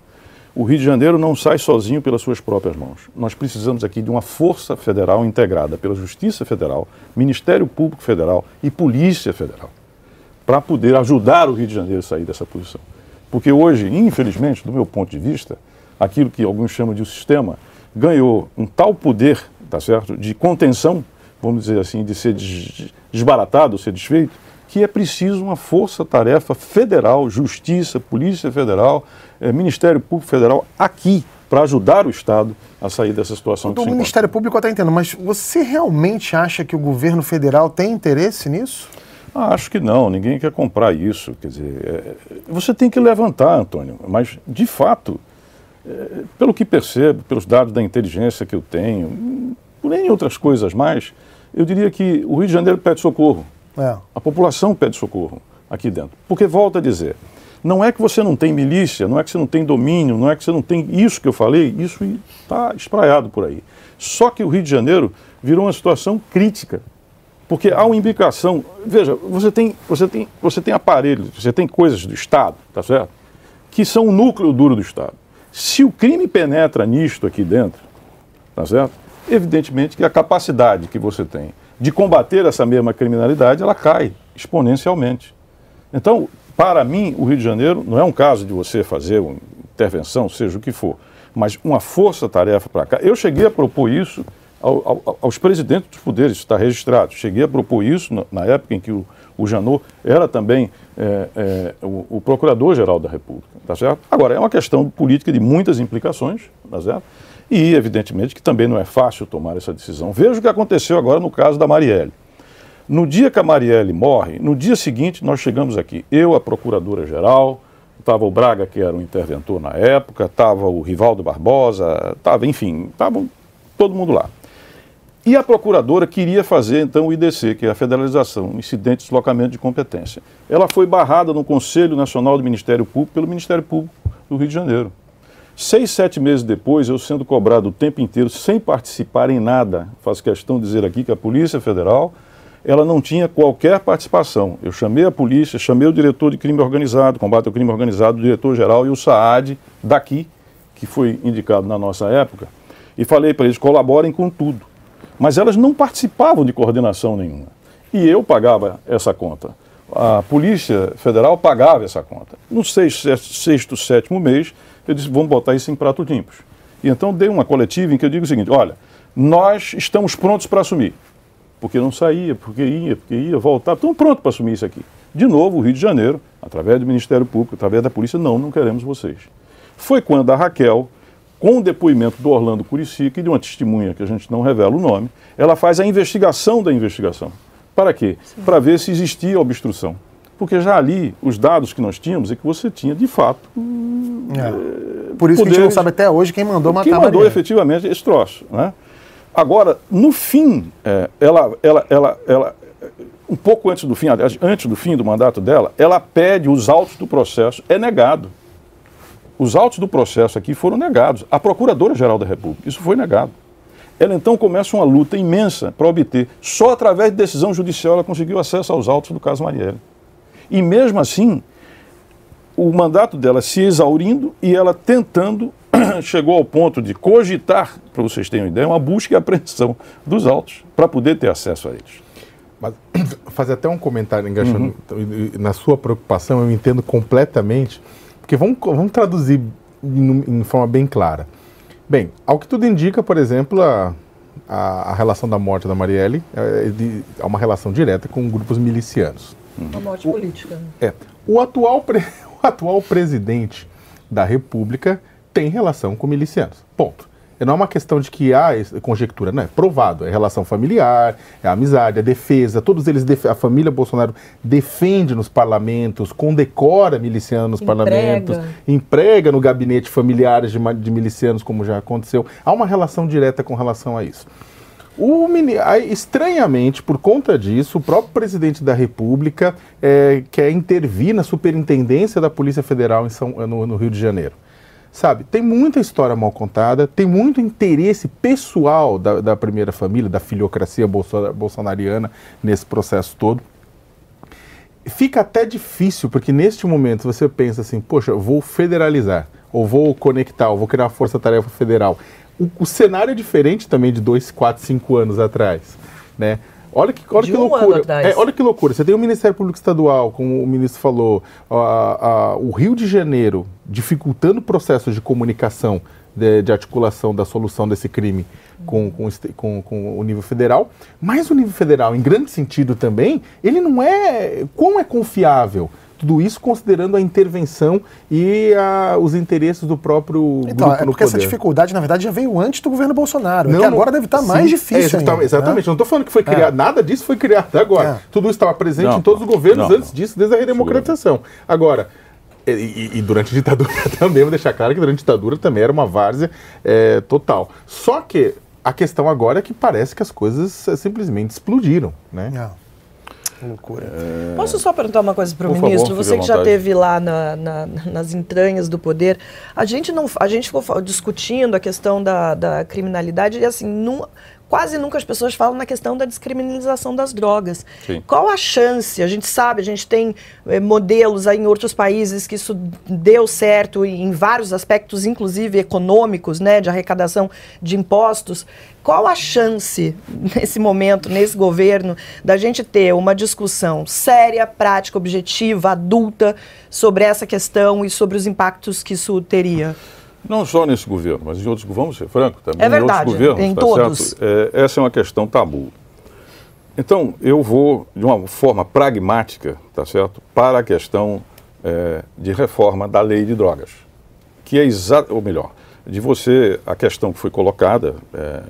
O Rio de Janeiro não sai sozinho pelas suas próprias mãos. Nós precisamos aqui de uma força federal integrada pela Justiça Federal, Ministério Público Federal e Polícia Federal. para poder ajudar o Rio de Janeiro a sair dessa posição. Porque hoje, infelizmente, do meu ponto de vista, aquilo que alguns chamam de sistema ganhou um tal poder, tá certo, de contenção, vamos dizer assim, de ser desbaratado, ser desfeito, que é preciso uma força-tarefa federal, Justiça, Polícia Federal, eh, Ministério Público Federal, aqui, para ajudar o Estado a sair dessa situação. O Ministério Público está entendendo, mas você realmente acha que o governo federal tem interesse nisso? Ah, acho que não, ninguém quer comprar isso. Quer dizer, é, você tem que levantar, Antônio, mas de fato, é, pelo que percebo, pelos dados da inteligência que eu tenho, por nem outras coisas mais, eu diria que o Rio de Janeiro pede socorro. É. A população pede socorro aqui dentro. Porque, volta a dizer, não é que você não tem milícia, não é que você não tem domínio, não é que você não tem isso que eu falei, isso está espraiado por aí. Só que o Rio de Janeiro virou uma situação crítica. Porque há uma imbricação. Veja, você tem, você tem, você tem aparelhos, você tem coisas do Estado, tá certo? Que são o núcleo duro do Estado. Se o crime penetra nisto aqui dentro, tá certo? Evidentemente que a capacidade que você tem de combater essa mesma criminalidade, ela cai exponencialmente. Então, para mim, o Rio de Janeiro não é um caso de você fazer uma intervenção, seja o que for, mas uma força-tarefa para cá. Eu cheguei a propor isso ao, ao, aos presidentes dos poderes, está registrado. Cheguei a propor isso na, na época em que o, o Janot era também é, é, o, o Procurador-Geral da República, tá certo? Agora, é uma questão política de muitas implicações, tá certo? E, evidentemente, que também não é fácil tomar essa decisão. Veja o que aconteceu agora no caso da Marielle. No dia que a Marielle morre, no dia seguinte nós chegamos aqui, eu, a Procuradora-Geral, estava o Braga, que era o interventor na época, estava o Rivaldo Barbosa, estava, enfim, estava todo mundo lá. E a procuradora queria fazer então o IDC, que é a Federalização, Incidente de Deslocamento de Competência. Ela foi barrada no Conselho Nacional do Ministério Público pelo Ministério Público do Rio de Janeiro. Seis, sete meses depois, eu sendo cobrado o tempo inteiro, sem participar em nada, faço questão de dizer aqui que a Polícia Federal, ela não tinha qualquer participação. Eu chamei a polícia, chamei o diretor de crime organizado, combate ao crime organizado, o diretor-geral e o SAAD daqui, que foi indicado na nossa época, e falei para eles, colaborem com tudo mas elas não participavam de coordenação nenhuma. E eu pagava essa conta. A Polícia Federal pagava essa conta. No sexto, sexto sétimo mês, eu disse: vamos botar isso em pratos limpos. E então dei uma coletiva em que eu digo o seguinte: olha, nós estamos prontos para assumir. Porque não saía, porque ia, porque ia, voltar. Estamos prontos para assumir isso aqui. De novo, o Rio de Janeiro, através do Ministério Público, através da polícia, não, não queremos vocês. Foi quando a Raquel com o depoimento do Orlando Curicica e de uma testemunha que a gente não revela o nome, ela faz a investigação da investigação. Para quê? Para ver se existia obstrução. Porque já ali, os dados que nós tínhamos é que você tinha, de fato. É. Por isso poderes, que a gente não sabe até hoje quem mandou matar Quem mandou efetivamente esse troço. Né? Agora, no fim, é, ela, ela, ela, ela, um pouco antes do fim, antes do fim do mandato dela, ela pede os autos do processo, é negado. Os autos do processo aqui foram negados. A Procuradora-Geral da República, isso foi negado. Ela então começa uma luta imensa para obter. Só através de decisão judicial ela conseguiu acesso aos autos do caso Marielle. E mesmo assim, o mandato dela se exaurindo e ela tentando, *clears throat* chegou ao ponto de cogitar, para vocês terem uma ideia, uma busca e apreensão dos autos para poder ter acesso a eles. Mas *clears throat* fazer até um comentário engaixando uhum. na sua preocupação, eu entendo completamente porque vamos, vamos traduzir em, em, forma bem clara. Bem, ao que tudo indica, por exemplo, a, a, a relação da morte da Marielle é, de, é, uma relação direta com grupos milicianos. Uma morte o, política. Né? É. O atual, pre, *laughs* o atual presidente da República tem relação com milicianos. Ponto. Não é uma questão de que há ah, conjectura, não é provado. É relação familiar, é amizade, é defesa. Todos eles, a família Bolsonaro defende nos parlamentos, condecora milicianos nos emprega. parlamentos, emprega no gabinete familiares de, de milicianos, como já aconteceu. Há uma relação direta com relação a isso. O, estranhamente, por conta disso, o próprio presidente da República é, quer intervir na superintendência da Polícia Federal em São, no, no Rio de Janeiro. Sabe, tem muita história mal contada, tem muito interesse pessoal da, da primeira família, da filiocracia bolsonariana nesse processo todo. Fica até difícil, porque neste momento você pensa assim, poxa, vou federalizar, ou vou conectar, ou vou criar uma força-tarefa federal. O, o cenário é diferente também de dois, quatro, cinco anos atrás, né? Olha que, olha De que um loucura. É, olha que loucura. Você tem o Ministério Público Estadual, como o ministro falou, a- a- o Rio de Janeiro dificultando processos de comunicação, de, de articulação da solução desse crime com, com, com- com o nível federal. Mas o nível federal, em grande sentido também, ele não é. Quão é confiável? Tudo isso considerando a intervenção e a- os interesses do próprio Então, grupo é no porque essa dificuldade, na verdade, já veio antes do governo Bolsonaro. é que Não, agora deve estar sim, mais difícil. é, exatamente, ainda, né? exatamente. Não estou falando que foi criado, nada disso foi criado agora. É. Tudo isso estava presente Não, em todos os governos não, antes não. disso, desde a redemocratização. Agora, e, e- e durante a ditadura *laughs* também, vou deixar claro que durante a ditadura também era uma várzea é, total. Só que a questão agora é que parece que as coisas é, simplesmente explodiram, né? É. Loucura. Posso só perguntar uma coisa para o favor, ministro? fique Você que já esteve lá na- na- nas entranhas do poder, a gente não, a gente ficou discutindo a questão da, da criminalidade e assim, nu- quase nunca as pessoas falam na questão da descriminalização das drogas. Sim. Qual a chance? A gente sabe, a gente tem eh, modelos aí em outros países que isso deu certo em vários aspectos, inclusive econômicos, né, de arrecadação de impostos. Qual a chance *laughs* nesse momento, nesse governo, da gente ter uma discussão séria, prática, objetiva, adulta sobre essa questão e sobre os impactos que isso teria? Não só nesse governo, mas em outros, vamos ser francos, também É em verdade, outros governos. em tá todos. É, essa é uma questão tabu. Então, eu vou, de uma forma pragmática, tá certo, para a questão é, de reforma da lei de drogas, que é exato, ou melhor, de você, a questão que foi colocada é,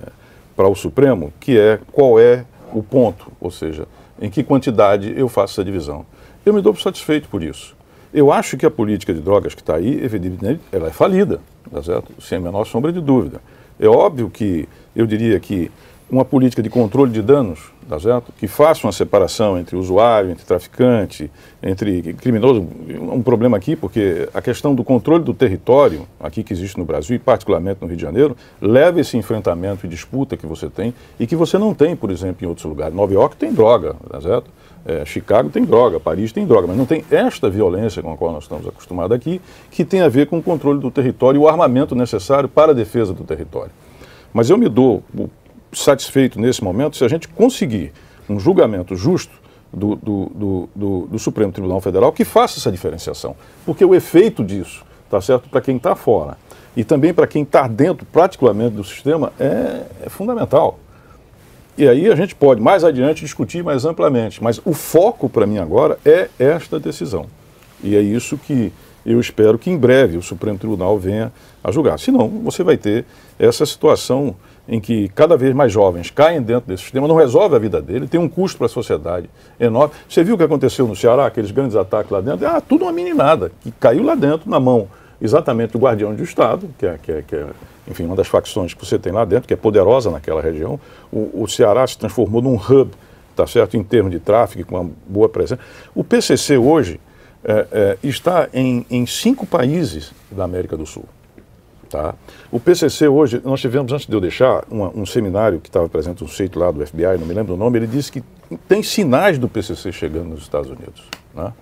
para o Supremo, que é qual é o ponto, ou seja, em que quantidade eu faço essa divisão. Eu me dou por satisfeito por isso. Eu acho que a política de drogas que está aí, evidentemente, ela é falida, tá certo? sem a menor sombra de dúvida. É óbvio que eu diria que uma política de controle de danos, tá certo? que faça uma separação entre usuário, entre traficante, entre criminoso, um problema aqui, porque a questão do controle do território, aqui que existe no Brasil, e particularmente no Rio de Janeiro, leva esse enfrentamento e disputa que você tem e que você não tem, por exemplo, em outros lugares. Nova York tem droga, tá certo? É, Chicago tem droga, Paris tem droga, mas não tem esta violência com a qual nós estamos acostumados aqui, que tem a ver com o controle do território e o armamento necessário para a defesa do território. Mas eu me dou o- satisfeito nesse momento se a gente conseguir um julgamento justo do, do, do, do- Supremo Tribunal Federal que faça essa diferenciação. Porque o efeito disso, tá certo, para quem está fora e também para quem está dentro, particularmente, do sistema, é, é fundamental. E aí a gente pode, mais adiante, discutir mais amplamente. Mas o foco para mim agora é esta decisão. E é isso que eu espero que em breve o Supremo Tribunal venha a julgar. Senão, você vai ter essa situação em que cada vez mais jovens caem dentro desse sistema, não resolve a vida dele, tem um custo para a sociedade enorme. Você viu o que aconteceu no Ceará, aqueles grandes ataques lá dentro? Ah, tudo uma meninada que caiu lá dentro, na mão exatamente do guardião do Estado, que é, que é, que é enfim, uma das facções que você tem lá dentro, que é poderosa naquela região. O, o Ceará se transformou num hub, tá certo, em termos de tráfego, com uma boa presença. O PCC hoje é, é, está em, em cinco países da América do Sul. Tá? O PCC hoje, nós tivemos, antes de eu deixar, uma- um seminário que estava presente, um sujeito lá do FBI, não me lembro o nome, ele disse que tem sinais do PCC chegando nos Estados Unidos. Né?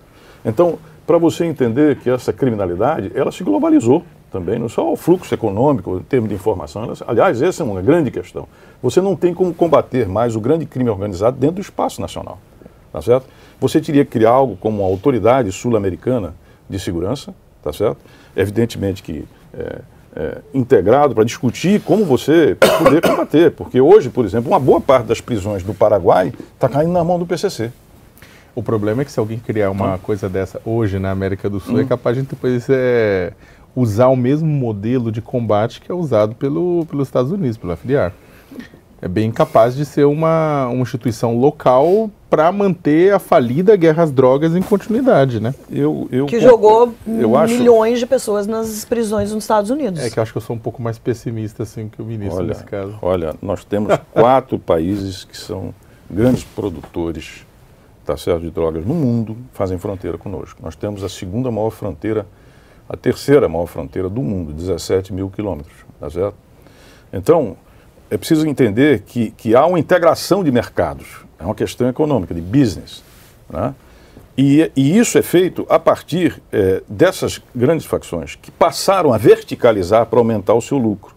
Então, para você entender que essa criminalidade, ela se globalizou também, não só o fluxo econômico, em termos de informação, ela- aliás, essa é uma grande questão. Você não tem como combater mais o grande crime organizado dentro do espaço nacional, tá certo? Você teria que criar algo como uma autoridade sul-americana de segurança, tá certo? Evidentemente que é, é, integrado para discutir como você poder combater, porque hoje, por exemplo, uma boa parte das prisões do Paraguai está caindo na mão do PCC. O problema é que se alguém criar uma coisa dessa hoje na América do Hum. Sul, é capaz de depois é, usar o mesmo modelo de combate que é usado pelo, pelos Estados Unidos, pelo FDR. É bem capaz de ser uma, uma instituição local para manter a falida guerra às drogas em continuidade, né? Eu, eu, Que jogou eu acho, milhões de pessoas nas prisões nos Estados Unidos. É que eu acho que eu sou um pouco mais pessimista assim que o ministro Olha, nesse caso. olha, nós temos *laughs* quatro países que são grandes produtores tá certo, de drogas no mundo, fazem fronteira conosco. Nós temos a segunda maior fronteira, a terceira maior fronteira do mundo, 17 mil quilômetros, tá certo? Então, é preciso entender que, que há uma integração de mercados, é uma questão econômica, de business, né? E, e isso é feito a partir eh, dessas grandes facções que passaram a verticalizar para aumentar o seu lucro.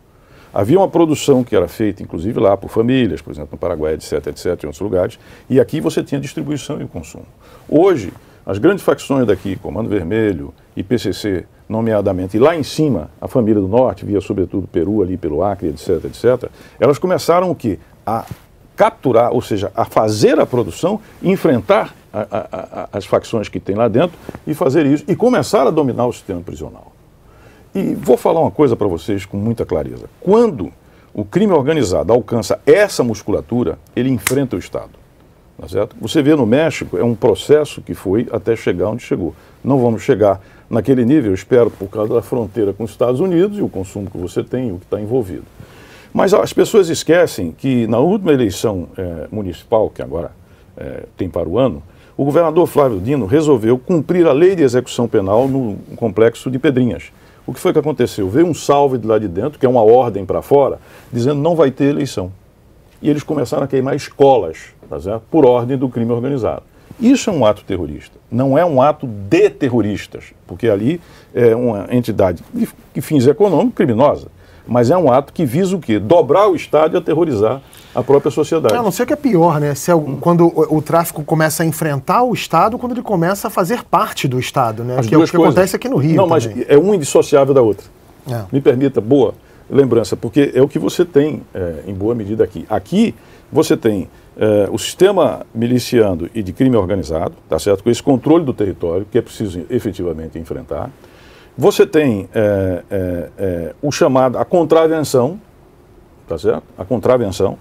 Havia uma produção que era feita, inclusive lá por famílias, por exemplo, no Paraguai, etc, etc, em outros lugares, e aqui você tinha distribuição e consumo. Hoje, as grandes facções daqui, Comando Vermelho e PCC, nomeadamente, e lá em cima, a família do Norte, via sobretudo Peru, ali pelo Acre, etc, etc, elas começaram o quê? A capturar, ou seja, a fazer a produção, enfrentar a, a, a, as facções que tem lá dentro e fazer isso, e começar a dominar o sistema prisional. E vou falar uma coisa para vocês com muita clareza. Quando o crime organizado alcança essa musculatura, ele enfrenta o Estado. Tá certo? Você vê no México, é um processo que foi até chegar onde chegou. Não vamos chegar naquele nível, espero, por causa da fronteira com os Estados Unidos e o consumo que você tem e o que está envolvido. Mas as pessoas esquecem que na última eleição é, municipal, que agora é, tem para o ano, o governador Flávio Dino resolveu cumprir a lei de execução penal no complexo de Pedrinhas. O que foi que aconteceu? Veio um salve de lá de dentro, que é uma ordem para fora, dizendo não vai ter eleição. E eles começaram a queimar escolas, tá certo? por ordem do crime organizado. Isso é um ato terrorista, não é um ato de terroristas, porque ali é uma entidade de fins econômicos criminosa mas é um ato que visa o quê? Dobrar o Estado e aterrorizar a própria sociedade. A não ser que é pior, né? Se é o, quando o, o, tráfico começa a enfrentar o Estado, quando ele começa a fazer parte do Estado, né? As que é o que coisas. acontece aqui no Rio. Não, também. mas é um indissociável da outra. É. Me permita, boa lembrança, porque é o que você tem é, em boa medida aqui. Aqui você tem é, o sistema miliciano e de crime organizado, tá certo? Com esse controle do território que é preciso efetivamente enfrentar. Você tem é, é, é, o chamado, a contravenção, tá certo? A contravenção.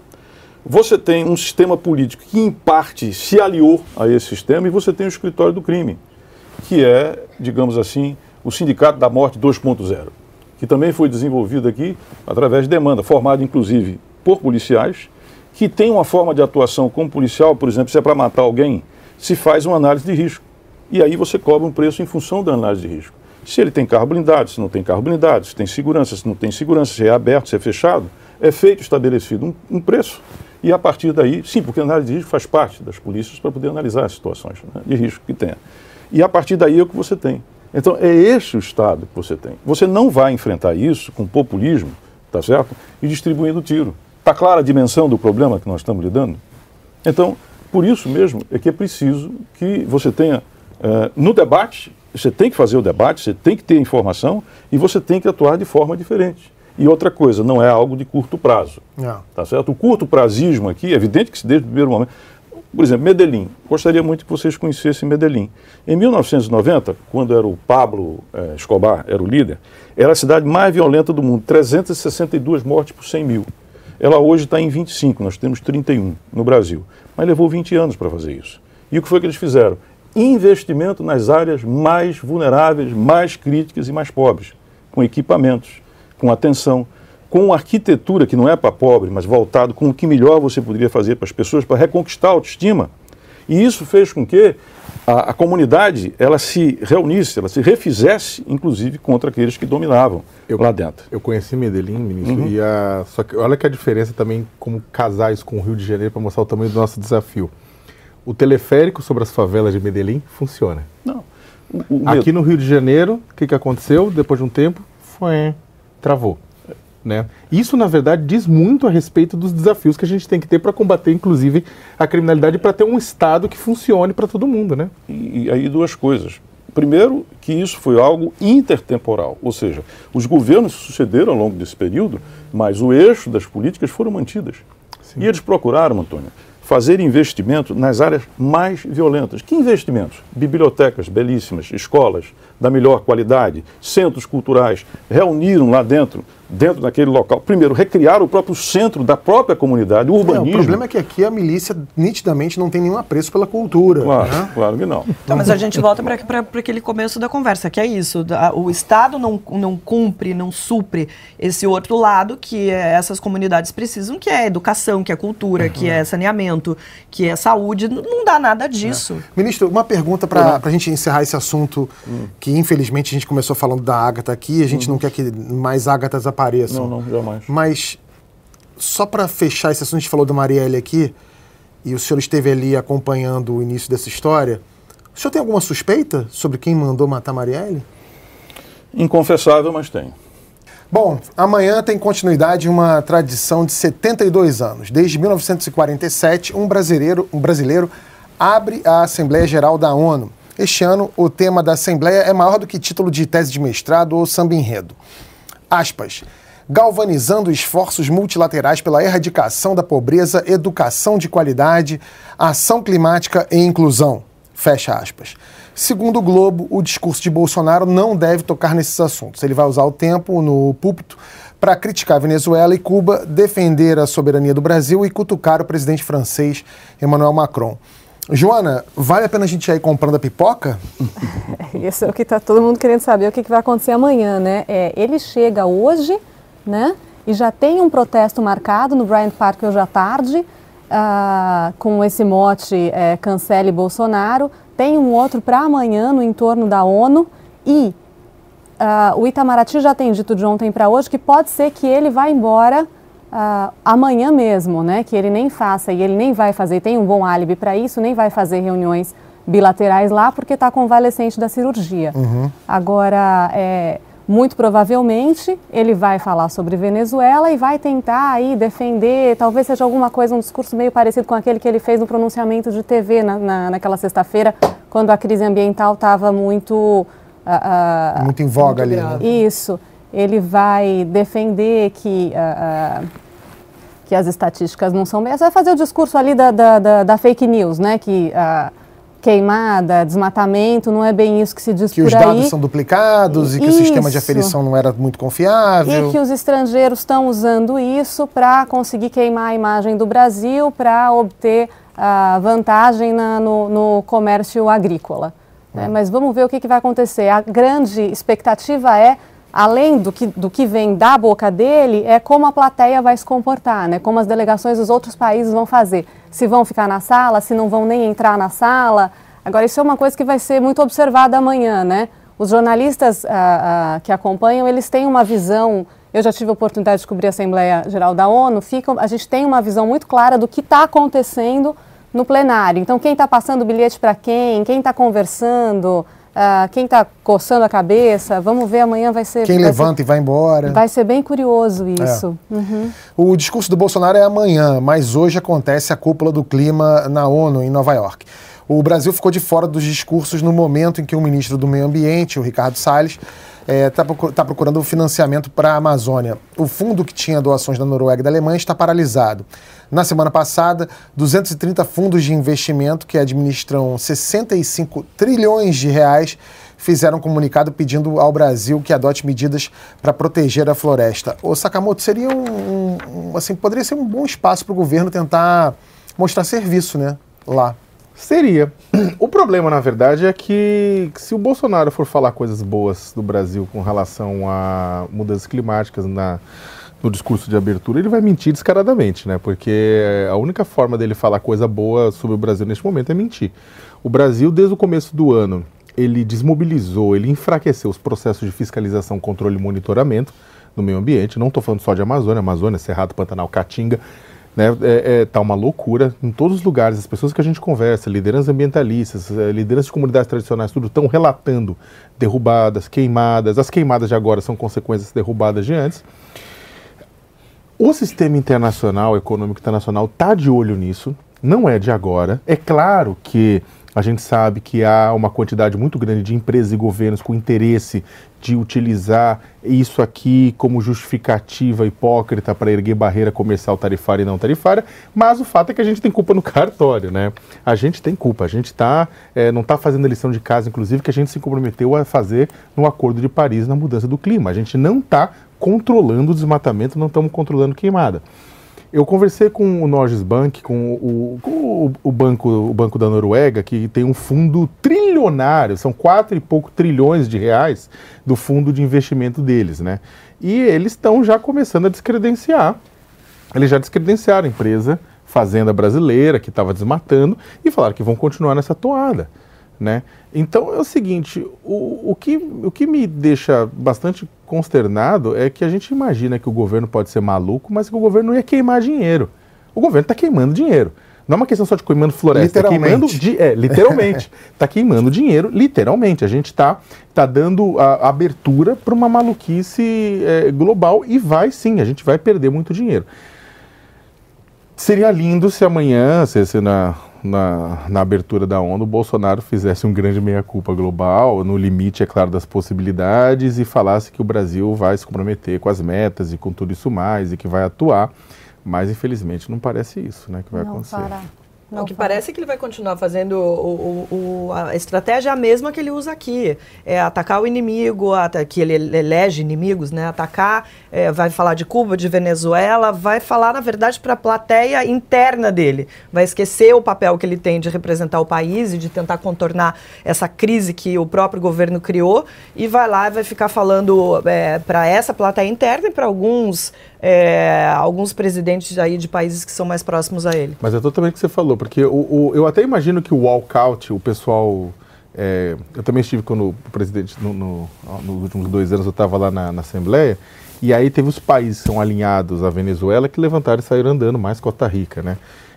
Você tem um sistema político que, em parte, se aliou a esse sistema, e você tem o escritório do crime, que é, digamos assim, o Sindicato da Morte 2.0, que também foi desenvolvido aqui através de demanda, formado inclusive por policiais, que tem uma forma de atuação como policial, por exemplo, se é para matar alguém, se faz uma análise de risco. E aí você cobra um preço em função da análise de risco. Se ele tem carro blindado, se não tem carro blindado, se tem segurança, se não tem segurança, se é aberto, se é fechado, é feito, estabelecido um, um preço. E a partir daí, sim, porque a análise de risco faz parte das polícias para poder analisar as situações né, de risco que tenha. E a partir daí é o que você tem. Então, é este o Estado que você tem. Você não vai enfrentar isso com populismo, tá certo? E distribuindo tiro. Está clara a dimensão do problema que nós estamos lidando? Então, por isso mesmo é que é preciso que você tenha, uh, no debate, você tem que fazer o debate, você tem que ter informação e você tem que atuar de forma diferente. E outra coisa, não é algo de curto prazo. Não. Tá certo? O curto prazismo aqui, é evidente que se desde o primeiro momento. Por exemplo, Medellín. Gostaria muito que vocês conhecessem Medellín. Em 1990, quando era o Pablo eh, Escobar, era o líder, era a cidade mais violenta do mundo, 362 mortes por 100 mil. Ela hoje está em 25, nós temos 31 no Brasil. Mas levou 20 anos para fazer isso. E o que foi que eles fizeram? Investimento nas áreas mais vulneráveis, mais críticas e mais pobres, com equipamentos, com atenção, com arquitetura que não é para pobre, mas voltado com o que melhor você poderia fazer para as pessoas para reconquistar a autoestima. E isso fez com que a, a, comunidade ela se reunisse, ela se refizesse, inclusive, contra aqueles que dominavam eu, lá dentro. Eu conheci Medellín, ministro, uhum. e a, só que olha que a diferença também como casais com o Rio de Janeiro para mostrar o tamanho do nosso desafio o teleférico sobre as favelas de Medellín funciona. Não. O, o Aqui no Rio de Janeiro, o que, que aconteceu? Depois de um tempo, foi, travou. Né? Isso, na verdade, diz muito a respeito dos desafios que a gente tem que ter para combater, inclusive, a criminalidade, para ter um Estado que funcione para todo mundo. Né? E, e aí, duas coisas. Primeiro, que isso foi algo intertemporal, ou seja, os governos sucederam ao longo desse período, mas o eixo das políticas foram mantidas. Sim. E eles procuraram, Antônio, fazer investimento nas áreas mais violentas. Que investimentos? Bibliotecas belíssimas, escolas da melhor qualidade, centros culturais, reuniram lá dentro dentro daquele local. Primeiro, recriar o próprio centro da própria comunidade, o urbanismo. É, o problema é que aqui a milícia nitidamente não tem nenhum apreço pela cultura. Claro, né? claro que não. Então, mas a gente volta para aquele começo da conversa, que é isso. O Estado não, não cumpre, não supre esse outro lado que essas comunidades precisam, que é educação, que é cultura, uhum. que é saneamento, que é saúde. Não dá nada disso. É. Ministro, uma pergunta para a gente encerrar esse assunto, hum. que infelizmente a gente começou falando da Ágata aqui, a gente hum. não quer que mais Ágatas apareçam. Não, não, jamais. Mas, só para fechar esse assunto, a gente falou da Marielle aqui, e o senhor esteve ali acompanhando o início dessa história. O senhor tem alguma suspeita sobre quem mandou matar Marielle? Inconfessável, mas tem. Bom, amanhã tem continuidade uma tradição de 72 anos. Desde 1947, um brasileiro, um brasileiro abre a Assembleia Geral da ONU. Este ano, o tema da Assembleia é maior do que título de tese de mestrado ou samba enredo. Aspas. Galvanizando esforços multilaterais pela erradicação da pobreza, educação de qualidade, ação climática e inclusão. Fecha aspas. Segundo o Globo, o discurso de Bolsonaro não deve tocar nesses assuntos. Ele vai usar o tempo no púlpito para criticar Venezuela e Cuba, defender a soberania do Brasil e cutucar o presidente francês Emmanuel Macron. Joana, vale a pena a gente ir comprando a pipoca? *laughs* Isso é o que está todo mundo querendo saber, o que, que vai acontecer amanhã, né? É, ele chega hoje, né? E já tem um protesto marcado no Bryant Park hoje à tarde, uh, com esse mote é, cancele Bolsonaro. Tem um outro para amanhã no entorno da ONU e uh, o Itamaraty já tem dito de ontem para hoje que pode ser que ele vá embora uh, amanhã mesmo, né? Que ele nem faça e ele nem vai fazer, tem um bom álibi para isso, nem vai fazer reuniões bilaterais lá porque está convalescente da cirurgia. Uhum. Agora, é, muito provavelmente ele vai falar sobre Venezuela e vai tentar aí defender, talvez seja alguma coisa, um discurso meio parecido com aquele que ele fez no pronunciamento de TV na, na naquela sexta-feira, quando a crise ambiental estava muito... Uh, uh, muito em voga muito ali. Né? Isso. Ele vai defender que... Uh, que as estatísticas não são Você vai fazer o discurso ali da, da, da, da fake news, né? Que uh, queimada, desmatamento, não é bem isso que se diz que por aí. Que os dados são duplicados e que isso. o sistema de aferição não era muito confiável. E que os estrangeiros estão usando isso para conseguir queimar a imagem do Brasil, para obter uh, vantagem na, no, no, comércio agrícola. Né? Mas vamos ver o que, que vai acontecer. A grande expectativa é além do que, do que vem da boca dele, é como a plateia vai se comportar, né? como as delegações dos outros países vão fazer. Se vão ficar na sala, se não vão nem entrar na sala. Agora, isso é uma coisa que vai ser muito observada amanhã. Né? Os jornalistas ah, ah, que acompanham, eles têm uma visão. Eu já tive a oportunidade de cobrir a Assembleia Geral da ONU. Fica, a gente tem uma visão muito clara do que está acontecendo no plenário. Então, quem está passando bilhete para quem, quem está conversando, Uh, quem está coçando a cabeça, vamos ver amanhã vai ser. Quem vai levanta ser, e vai embora. Vai ser bem curioso isso. É. Uhum. O discurso do Bolsonaro é amanhã, mas hoje acontece a cúpula do clima na ONU, em Nova York. O Brasil ficou de fora dos discursos no momento em que o ministro do Meio Ambiente, o Ricardo Salles, está é, tá, tá procurando financiamento para a Amazônia. O fundo que tinha doações da Noruega e da Alemanha está paralisado. Na semana passada, 230 fundos de investimento que administram 65 trilhões de reais fizeram um comunicado pedindo ao Brasil que adote medidas para proteger a floresta. O Sakamoto seria um, um assim poderia ser um bom espaço para o governo tentar mostrar serviço, né, lá. Seria. O problema, na verdade, é que se o Bolsonaro for falar coisas boas do Brasil com relação a mudanças climáticas na, no discurso de abertura, ele vai mentir descaradamente, né? Porque a única forma dele falar coisa boa sobre o Brasil neste momento é mentir. O Brasil, desde o começo do ano, ele desmobilizou, ele enfraqueceu os processos de fiscalização, controle e monitoramento no meio ambiente. Não estou falando só de Amazônia, Amazônia, Cerrado, Pantanal, Caatinga. Né, é, é, tá uma loucura em todos os lugares. As pessoas que a gente conversa, lideranças ambientalistas, é, lideranças de comunidades tradicionais, tudo estão relatando derrubadas, queimadas. As queimadas de agora são consequências derrubadas de antes. O sistema internacional, econômico internacional, está de olho nisso. Não é de agora. É claro que a gente sabe que há uma quantidade muito grande de empresas e governos com interesse de utilizar isso aqui como justificativa hipócrita para erguer barreira comercial tarifária e não tarifária, mas o fato é que a gente tem culpa no cartório, né? A gente tem culpa, a gente tá, é, não está fazendo a lição de casa, inclusive, que a gente se comprometeu a fazer no Acordo de Paris na mudança do clima. A gente não está controlando o desmatamento, não estamos controlando queimada. Eu conversei com o Norges Bank, com o, com o, o, banco, o Banco da Noruega, que tem um fundo trilionário, são quatro e pouco trilhões de reais do fundo de investimento deles, né? E eles estão já começando a descredenciar, eles já descredenciaram a empresa Fazenda Brasileira, que estava desmatando, e falaram que vão continuar nessa toada. Né? Então é o seguinte, o, o, que, o que me deixa bastante consternado é que a gente imagina que o governo pode ser maluco, mas que o governo não ia queimar dinheiro. O governo está queimando dinheiro. Não é uma questão só de queimando floresta, tá queimando, di é, literalmente. Está *laughs* queimando dinheiro, literalmente. A gente está tá dando a, a abertura para uma maluquice é, global e vai sim, a gente vai perder muito dinheiro. Seria lindo se amanhã, se, se na, na, na, abertura da ONU, o Bolsonaro fizesse um grande meia-culpa global, no limite, é claro, das possibilidades, e falasse que o Brasil vai se comprometer com as metas e com tudo isso mais, e que vai atuar. Mas, infelizmente, não parece isso né, que vai não acontecer. Para. Não, o que parece é que ele vai continuar fazendo o, o, o, a estratégia é a mesma que ele usa aqui. É atacar o inimigo, que ele elege inimigos, né? Atacar, é, vai falar de Cuba, de Venezuela, vai falar, na verdade, para a plateia interna dele. Vai esquecer o papel que ele tem de representar o país e de tentar contornar essa crise que o próprio governo criou e vai lá e vai ficar falando é, para essa plateia interna e para alguns é, alguns presidentes aí de países que são mais próximos a ele. Mas é totalmente o que você falou, porque o, o, eu até imagino que o walkout, o pessoal. É, eu também estive quando o presidente, no, no, nos últimos dois anos, eu estava lá na, na, Assembleia, e aí teve os países que são alinhados à Venezuela que levantaram e saíram andando, mais Costa Rica, né?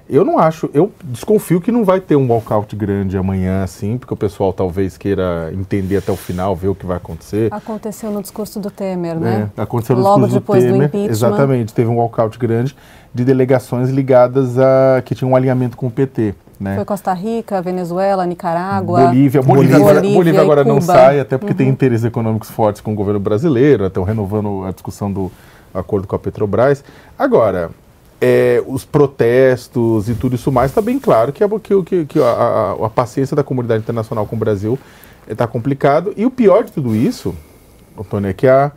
Eu não acho, eu desconfio que não vai ter um walkout grande amanhã, assim, porque o pessoal talvez queira entender até o final, ver o que vai acontecer. Aconteceu no discurso do Temer, né? É, aconteceu no Logo discurso depois do Temer. Do impeachment. Exatamente, teve um walkout grande de delegações ligadas a que tinham um alinhamento com o PT. Né? Foi Costa Rica, Venezuela, Nicarágua. Bolívia. Bolívia, Bolívia, agora, Bolívia agora não sai, até porque uhum. tem interesses econômicos fortes com o governo brasileiro, estão renovando a discussão do acordo com a Petrobras. Agora, é, os protestos e tudo isso mais, está bem claro que, que, que a, a, a, paciência da comunidade internacional com o Brasil está complicado. E o pior de tudo isso, Antônio, é que a,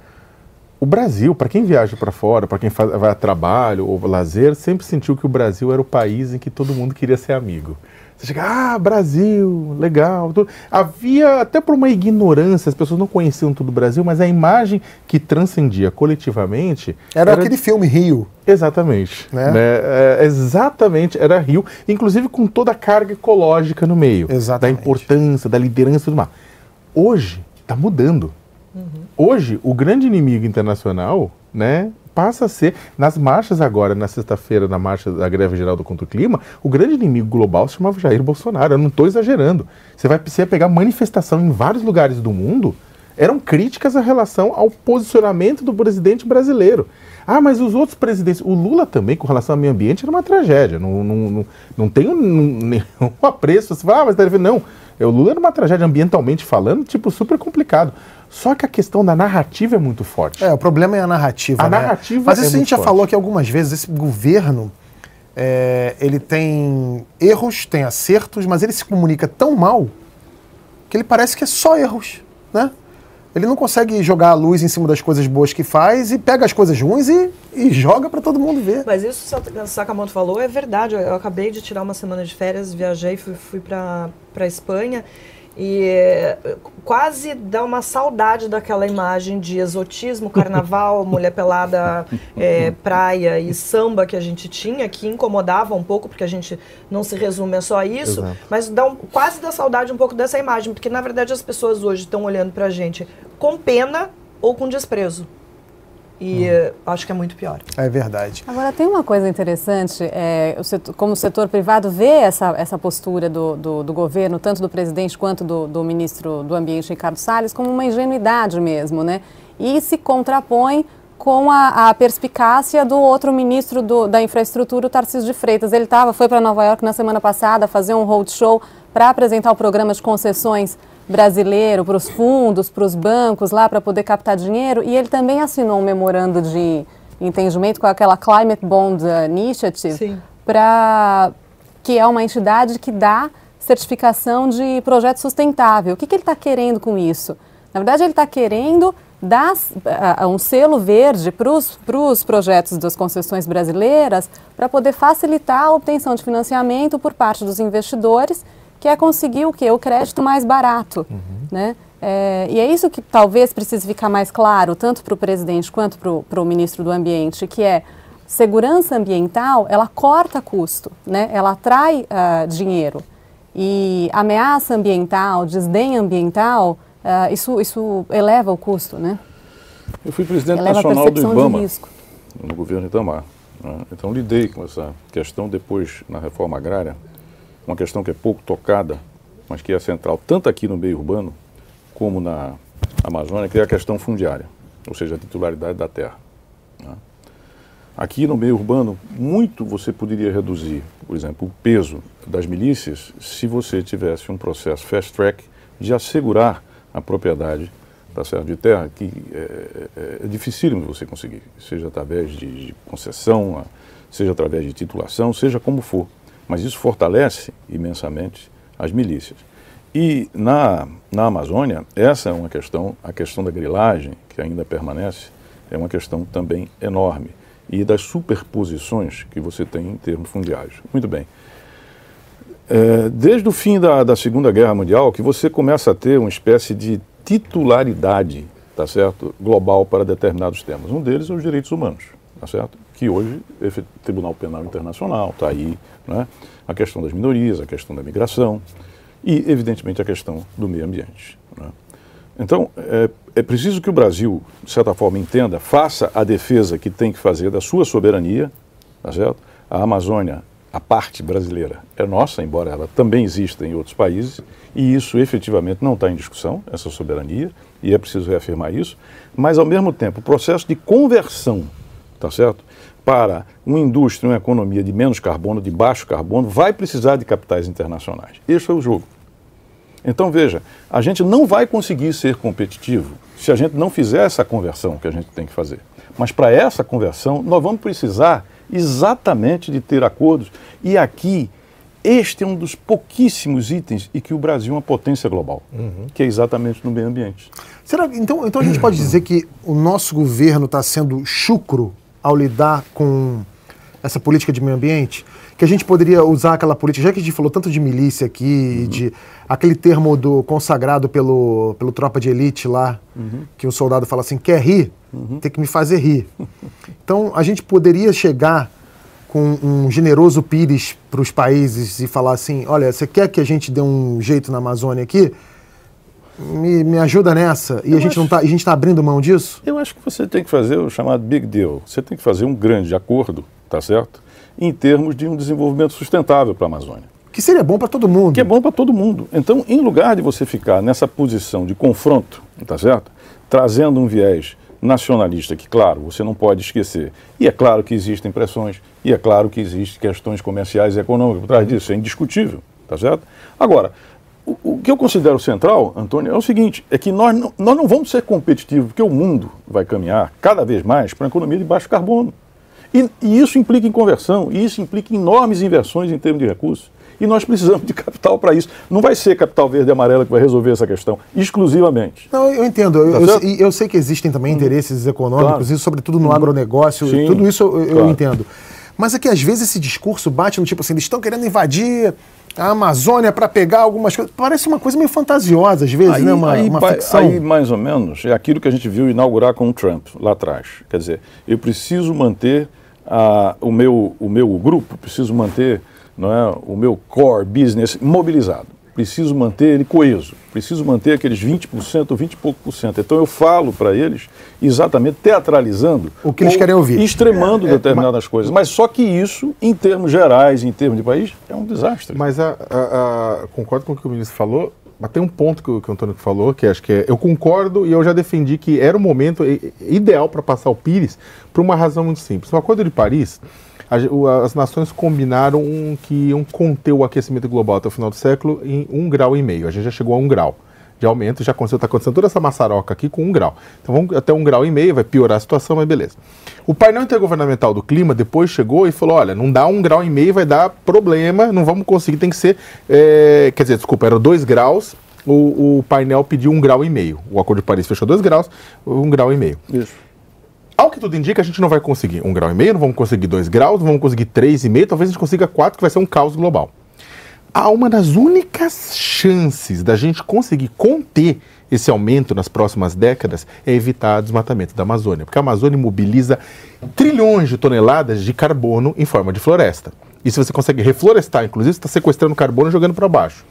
o Brasil, para quem viaja para fora, para quem faz, vai a trabalho ou lazer, sempre sentiu que o Brasil era o país em que todo mundo queria ser amigo. Você chega, ah, Brasil, legal. Tudo. Havia, até por uma ignorância, as pessoas não conheciam tudo o Brasil, mas a imagem que transcendia coletivamente. Era, era... aquele filme Rio. Exatamente. Né? Né? É, exatamente, era Rio, inclusive com toda a carga ecológica no meio. Exatamente. Da importância, da liderança e tudo mais. Hoje, está mudando. Uhum. Hoje, o grande inimigo internacional né, passa a ser, nas marchas agora, na sexta-feira, na marcha da greve geral do contra o clima, o grande inimigo global se chamava Jair Bolsonaro. Eu não estou exagerando. Você vai você pegar manifestação em vários lugares do mundo, eram críticas à relação ao posicionamento do presidente brasileiro. Ah, mas os outros presidentes, o Lula também, com relação ao meio ambiente, era uma tragédia. Não, não, não, não um, nenhum *laughs* apreço. Você fala, ah, mas deve não. O Lula era uma tragédia ambientalmente falando, tipo, super complicado. Só que a questão da narrativa é muito forte. É, o problema é a narrativa. A né? narrativa Mas isso é a gente já falou aqui algumas vezes, esse governo, é, ele tem erros, tem acertos, mas ele se comunica tão mal que ele parece que é só erros, né? Ele não consegue jogar a luz em cima das coisas boas que faz e pega as coisas ruins e, e joga para todo mundo ver. Mas isso que o Sakamoto falou é verdade. Eu, eu, acabei de tirar uma semana de férias, viajei, fui, fui para a Espanha e é, quase dá uma saudade daquela imagem de exotismo, *laughs* carnaval, mulher pelada, é, praia e samba que a gente tinha, que incomodava um pouco, porque a gente não se resume a só isso, Exato. mas dá um, quase dá saudade um pouco dessa imagem, porque na verdade as pessoas hoje estão olhando pra gente com pena ou com desprezo. E hum. acho que é muito pior. É verdade. Agora, tem uma coisa interessante, é, o setor, como o setor privado vê essa, essa postura do, do, do governo, tanto do presidente quanto do, do, ministro do Ambiente, Ricardo Salles, como uma ingenuidade mesmo, né? E se contrapõe com a, a perspicácia do outro ministro do, da infraestrutura, o Tarcísio de Freitas. Ele tava, foi para Nova York na semana passada fazer um roadshow para apresentar o programa de concessões brasileiro para os fundos, para os bancos lá para poder captar dinheiro e ele também assinou um memorando de entendimento com aquela Climate Bond Initiative para que é uma entidade que dá certificação de projeto sustentável. O que, que ele está querendo com isso? Na verdade, ele está querendo dar uh, um selo verde para os pro projetos das concessões brasileiras para poder facilitar a obtenção de financiamento por parte dos investidores que é conseguir o quê? O crédito mais barato, uhum. né? É, e é isso que talvez precise ficar mais claro, tanto para o presidente quanto para o ministro do Ambiente, que é segurança ambiental, ela corta custo, né? ela atrai uh, dinheiro. E ameaça ambiental, desdém ambiental, uh, isso, isso eleva o custo. Né? Eu fui presidente eleva nacional do IBAMA, no governo Itamar. Né? Então, lidei com essa questão depois na reforma agrária, uma questão que é pouco tocada, mas que é central tanto aqui no meio urbano como na Amazônia, que é a questão fundiária, ou seja, a titularidade da terra. Né? Aqui no meio urbano, muito você poderia reduzir, por exemplo, o peso das milícias se você tivesse um processo fast track de assegurar a propriedade tá certo, de terra, que é, é, é dificílimo você conseguir, seja através de, de concessão, seja através de titulação, seja como for. Mas isso fortalece imensamente as milícias. E na, na Amazônia, essa é uma questão, a questão da grilagem, que ainda permanece, é uma questão também enorme. E das superposições que você tem em termos fundiários. Muito bem. É, desde o fim da, da Segunda Guerra Mundial, que você começa a ter uma espécie de titularidade, tá certo, global para determinados temas. Um deles é os direitos humanos, tá certo? Que hoje o Tribunal Penal Internacional está aí, né? A questão das minorias, a questão da migração e, evidentemente, a questão do meio ambiente. Né? Então, é, é preciso que o Brasil, de certa forma, entenda, faça a defesa que tem que fazer da sua soberania, tá certo? A Amazônia a parte brasileira é nossa, embora ela também exista em outros países, e isso efetivamente não está em discussão, essa soberania, e é preciso reafirmar isso, mas ao mesmo tempo o processo de conversão, tá certo? Para uma indústria, uma economia de menos carbono, de baixo carbono, vai precisar de capitais internacionais. Esse é o jogo. Então veja, a gente não vai conseguir ser competitivo se a gente não fizer essa conversão que a gente tem que fazer. Mas para essa conversão, nós vamos precisar exatamente de ter acordos. E aqui, este é um dos pouquíssimos itens e que o Brasil é uma potência global, uhum. que é exatamente no meio ambiente. Será, então, então a gente pode dizer que o nosso governo está sendo chucro ao lidar com essa política de meio ambiente? Que a gente poderia usar aquela política, já que a gente falou tanto de milícia aqui, uhum. de aquele termo do consagrado pelo, pelo tropa de elite lá, uhum. que o soldado fala assim, quer rir? Uhum. Tem que me fazer rir. *laughs* Então a gente poderia chegar com um generoso pires para os países e falar assim, olha, você quer que a gente dê um jeito na Amazônia aqui? Me, me ajuda nessa. E eu a gente acho, não tá, a gente está abrindo mão disso? Eu acho que você tem que fazer o chamado big deal. Você tem que fazer um grande acordo tá certo? Em termos de um desenvolvimento sustentável para a Amazônia. Que seria bom para todo mundo. Que é bom para todo mundo. Então, em lugar de você ficar nessa posição de confronto, tá certo? Trazendo um viés nacionalista, que, claro, você não pode esquecer. E é claro que existem pressões, e é claro que existem questões comerciais e econômicas por trás disso, é indiscutível, tá certo? Agora, o, o, que eu considero central, Antônio, é o seguinte: é que nós não, nós não vamos ser competitivos, porque o mundo vai caminhar cada vez mais para uma economia de baixo carbono. E, e, isso implica em conversão, e isso implica enormes inversões em termos de recursos. E nós precisamos de *laughs* capital para isso. Não vai ser capital verde e amarelo que vai resolver essa questão, exclusivamente. Não, eu entendo. Tá eu, eu, eu, sei que existem também interesses econômicos, claro. e sobretudo no agronegócio, Sim, tudo isso eu, claro. eu entendo. Mas é que às vezes esse discurso bate no tipo assim, eles estão querendo invadir a Amazônia para pegar algumas coisas. Parece uma coisa meio fantasiosa, às vezes, aí, né? Uma, aí, uma ficção. Aí, mais ou menos, é aquilo que a gente viu inaugurar com o Trump lá atrás. Quer dizer, eu preciso manter a, o, meu, o meu grupo, preciso manter não é, o meu core business mobilizado. Preciso manter ele coeso, preciso manter aqueles 20%, 20 e pouco por cento. Então eu falo para eles exatamente teatralizando o que eles querem ouvir, extremando é, é, determinadas mas, coisas. Mas só que isso, em termos gerais, em termos de país, é um desastre. Mas a, a, a, concordo com o que o ministro falou. Mas tem um ponto que o, que o Antônio falou, que acho que é, eu concordo e eu já defendi que era o momento ideal para passar o Pires por uma razão muito simples. No Acordo de Paris, as nações combinaram que iam conter o aquecimento global até o final do século em um grau e meio. A gente já chegou a um grau de aumento, já aconteceu, está acontecendo toda essa maçaroca aqui com um grau. Então vamos até um grau e meio, vai piorar a situação, mas beleza. O painel intergovernamental do clima depois chegou e falou: olha, não dá um grau e meio, vai dar problema, não vamos conseguir, tem que ser. É, quer dizer, desculpa, era dois graus. O, o painel pediu um grau e meio. O Acordo de Paris fechou dois graus, um grau e meio. Isso. Ao que tudo indica, a gente não vai conseguir um grau e meio, não vamos conseguir dois graus, não vamos conseguir três e meio, talvez a gente consiga quatro, que vai ser um caos global. Há uma das únicas chances da gente conseguir conter esse aumento nas próximas décadas é evitar o desmatamento da Amazônia, porque a Amazônia mobiliza trilhões de toneladas de carbono em forma de floresta. E se você consegue reflorestar, inclusive, você está sequestrando carbono e jogando para baixo.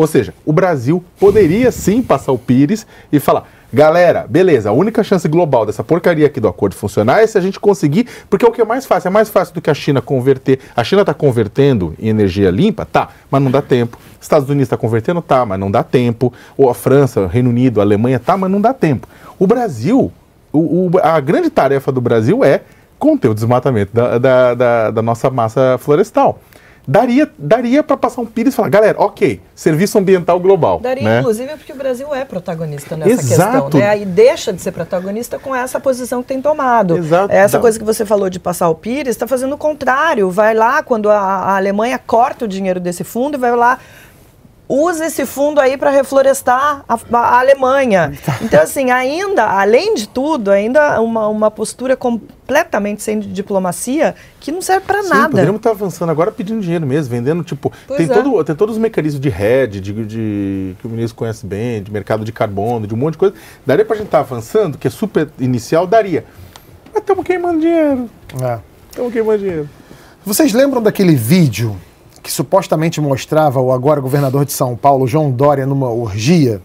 Ou seja, o Brasil poderia sim passar o Pires e falar. Galera, beleza, a única chance global dessa porcaria aqui do acordo funcionar é se a gente conseguir, porque é o que é mais fácil, é mais fácil do que a China converter. A China está convertendo em energia limpa? Tá, mas não dá tempo. Estados Unidos está convertendo? Tá, mas não dá tempo. Ou a França, Reino Unido, a Alemanha? Tá, mas não dá tempo. O Brasil, o, o, a grande tarefa do Brasil é conter o desmatamento da, da, da, da nossa massa florestal daria, daria para passar um pires e falar, galera, ok, serviço ambiental global. Daria, né? inclusive, porque o Brasil é protagonista nessa Exato. questão. Né? E deixa de ser protagonista com essa posição que tem tomado. Exato. Essa Dá- coisa que você falou de passar o pires está fazendo o contrário. Vai lá, quando a, a Alemanha corta o dinheiro desse fundo, e vai lá. Usa esse fundo aí para reflorestar a, a Alemanha. *laughs* Então, assim, ainda, além de tudo, ainda uma, uma postura completamente sem diplomacia que não serve para Sim, nada. poderíamos estar avançando agora pedindo dinheiro mesmo, vendendo, tipo, Pois tem, é. todo, tem todos os mecanismos de hedge, de, de- que o ministro conhece bem, de mercado de carbono, de um monte de coisa. Daria pra gente estar avançando, que é super inicial, daria. Mas estamos queimando dinheiro, É. estamos queimando dinheiro. Vocês lembram daquele vídeo que supostamente mostrava o agora governador de São Paulo, João Dória, numa orgia?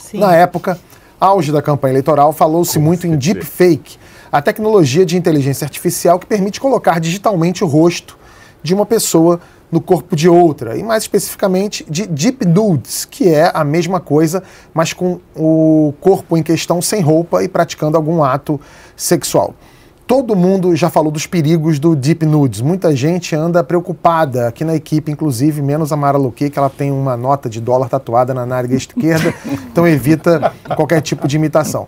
Sim. Na época, auge da campanha eleitoral, falou-se muito em deepfake, a tecnologia de inteligência artificial que permite colocar digitalmente o rosto de uma pessoa no corpo de outra, e mais especificamente de deep nudes, que é a mesma coisa, mas com o corpo em questão sem roupa e praticando algum ato sexual. Todo mundo já falou dos perigos do Deep Nudes. Muita gente anda preocupada aqui na equipe, inclusive, menos a Mara Luque, que ela tem uma nota de dólar tatuada na nárga esquerda, *laughs* então evita qualquer tipo de imitação.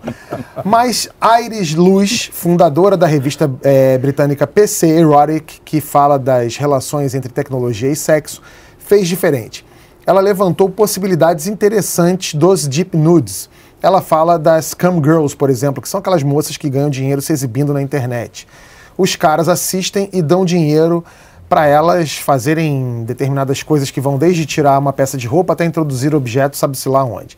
Mas Iris Luz, fundadora da revista eh, britânica PC Erotic, que fala das relações entre tecnologia e sexo, fez diferente. Ela levantou possibilidades interessantes dos Deep Nudes ela fala das cam girls, por exemplo, que são aquelas moças que ganham dinheiro se exibindo na internet. Os caras assistem e dão dinheiro para elas fazerem determinadas coisas que vão desde tirar uma peça de roupa até introduzir objetos, sabe-se lá onde.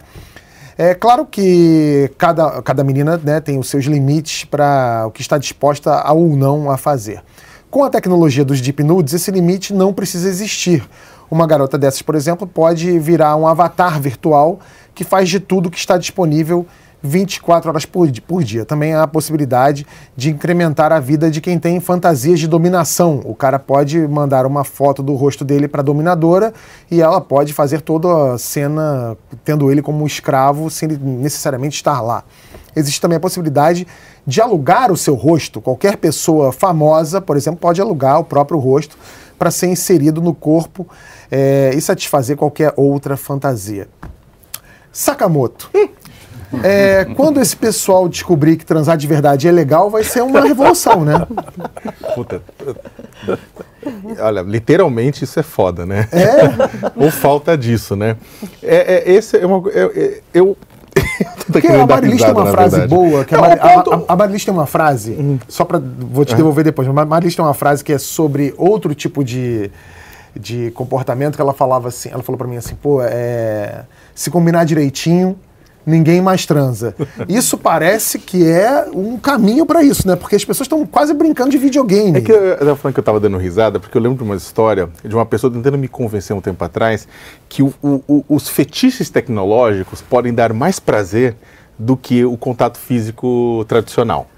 É claro que cada, cada menina né, tem os seus limites para o que está disposta a ou não a fazer. Com a tecnologia dos Deep Nudes, esse limite não precisa existir. Uma garota dessas, por exemplo, pode virar um avatar virtual que faz de tudo que está disponível 24 horas por, por dia. Também há a possibilidade de incrementar a vida de quem tem fantasias de dominação. O cara pode mandar uma foto do rosto dele para a dominadora e ela pode fazer toda a cena tendo ele como um escravo sem necessariamente estar lá. Existe também a possibilidade de alugar o seu rosto. Qualquer pessoa famosa, por exemplo, pode alugar o próprio rosto para ser inserido no corpo eh, e satisfazer qualquer outra fantasia. Sakamoto. É, quando esse pessoal descobrir que transar de verdade é legal, vai ser uma revolução, né? Puta. Olha, literalmente isso é foda, né? É, Ou falta disso, né? É, é- esse é uma. é- é- eu. Porque a Marilis tem uma frase verdade. boa, que a, Não, a, ponto- a, a Marilis tem uma frase, só para vou te devolver depois, mas a Marilis tem uma frase que é sobre outro tipo de, de comportamento que ela falava assim, ela falou para mim assim, pô, é, se combinar direitinho, ninguém mais transa. Isso parece que é um caminho para isso, né? Porque as pessoas estão quase brincando de videogame. É que eu eu tava falando que eu tava dando risada, porque eu lembro de uma história de uma pessoa tentando me convencer um tempo atrás que o- o- os fetiches tecnológicos podem dar mais prazer do que o contato físico tradicional.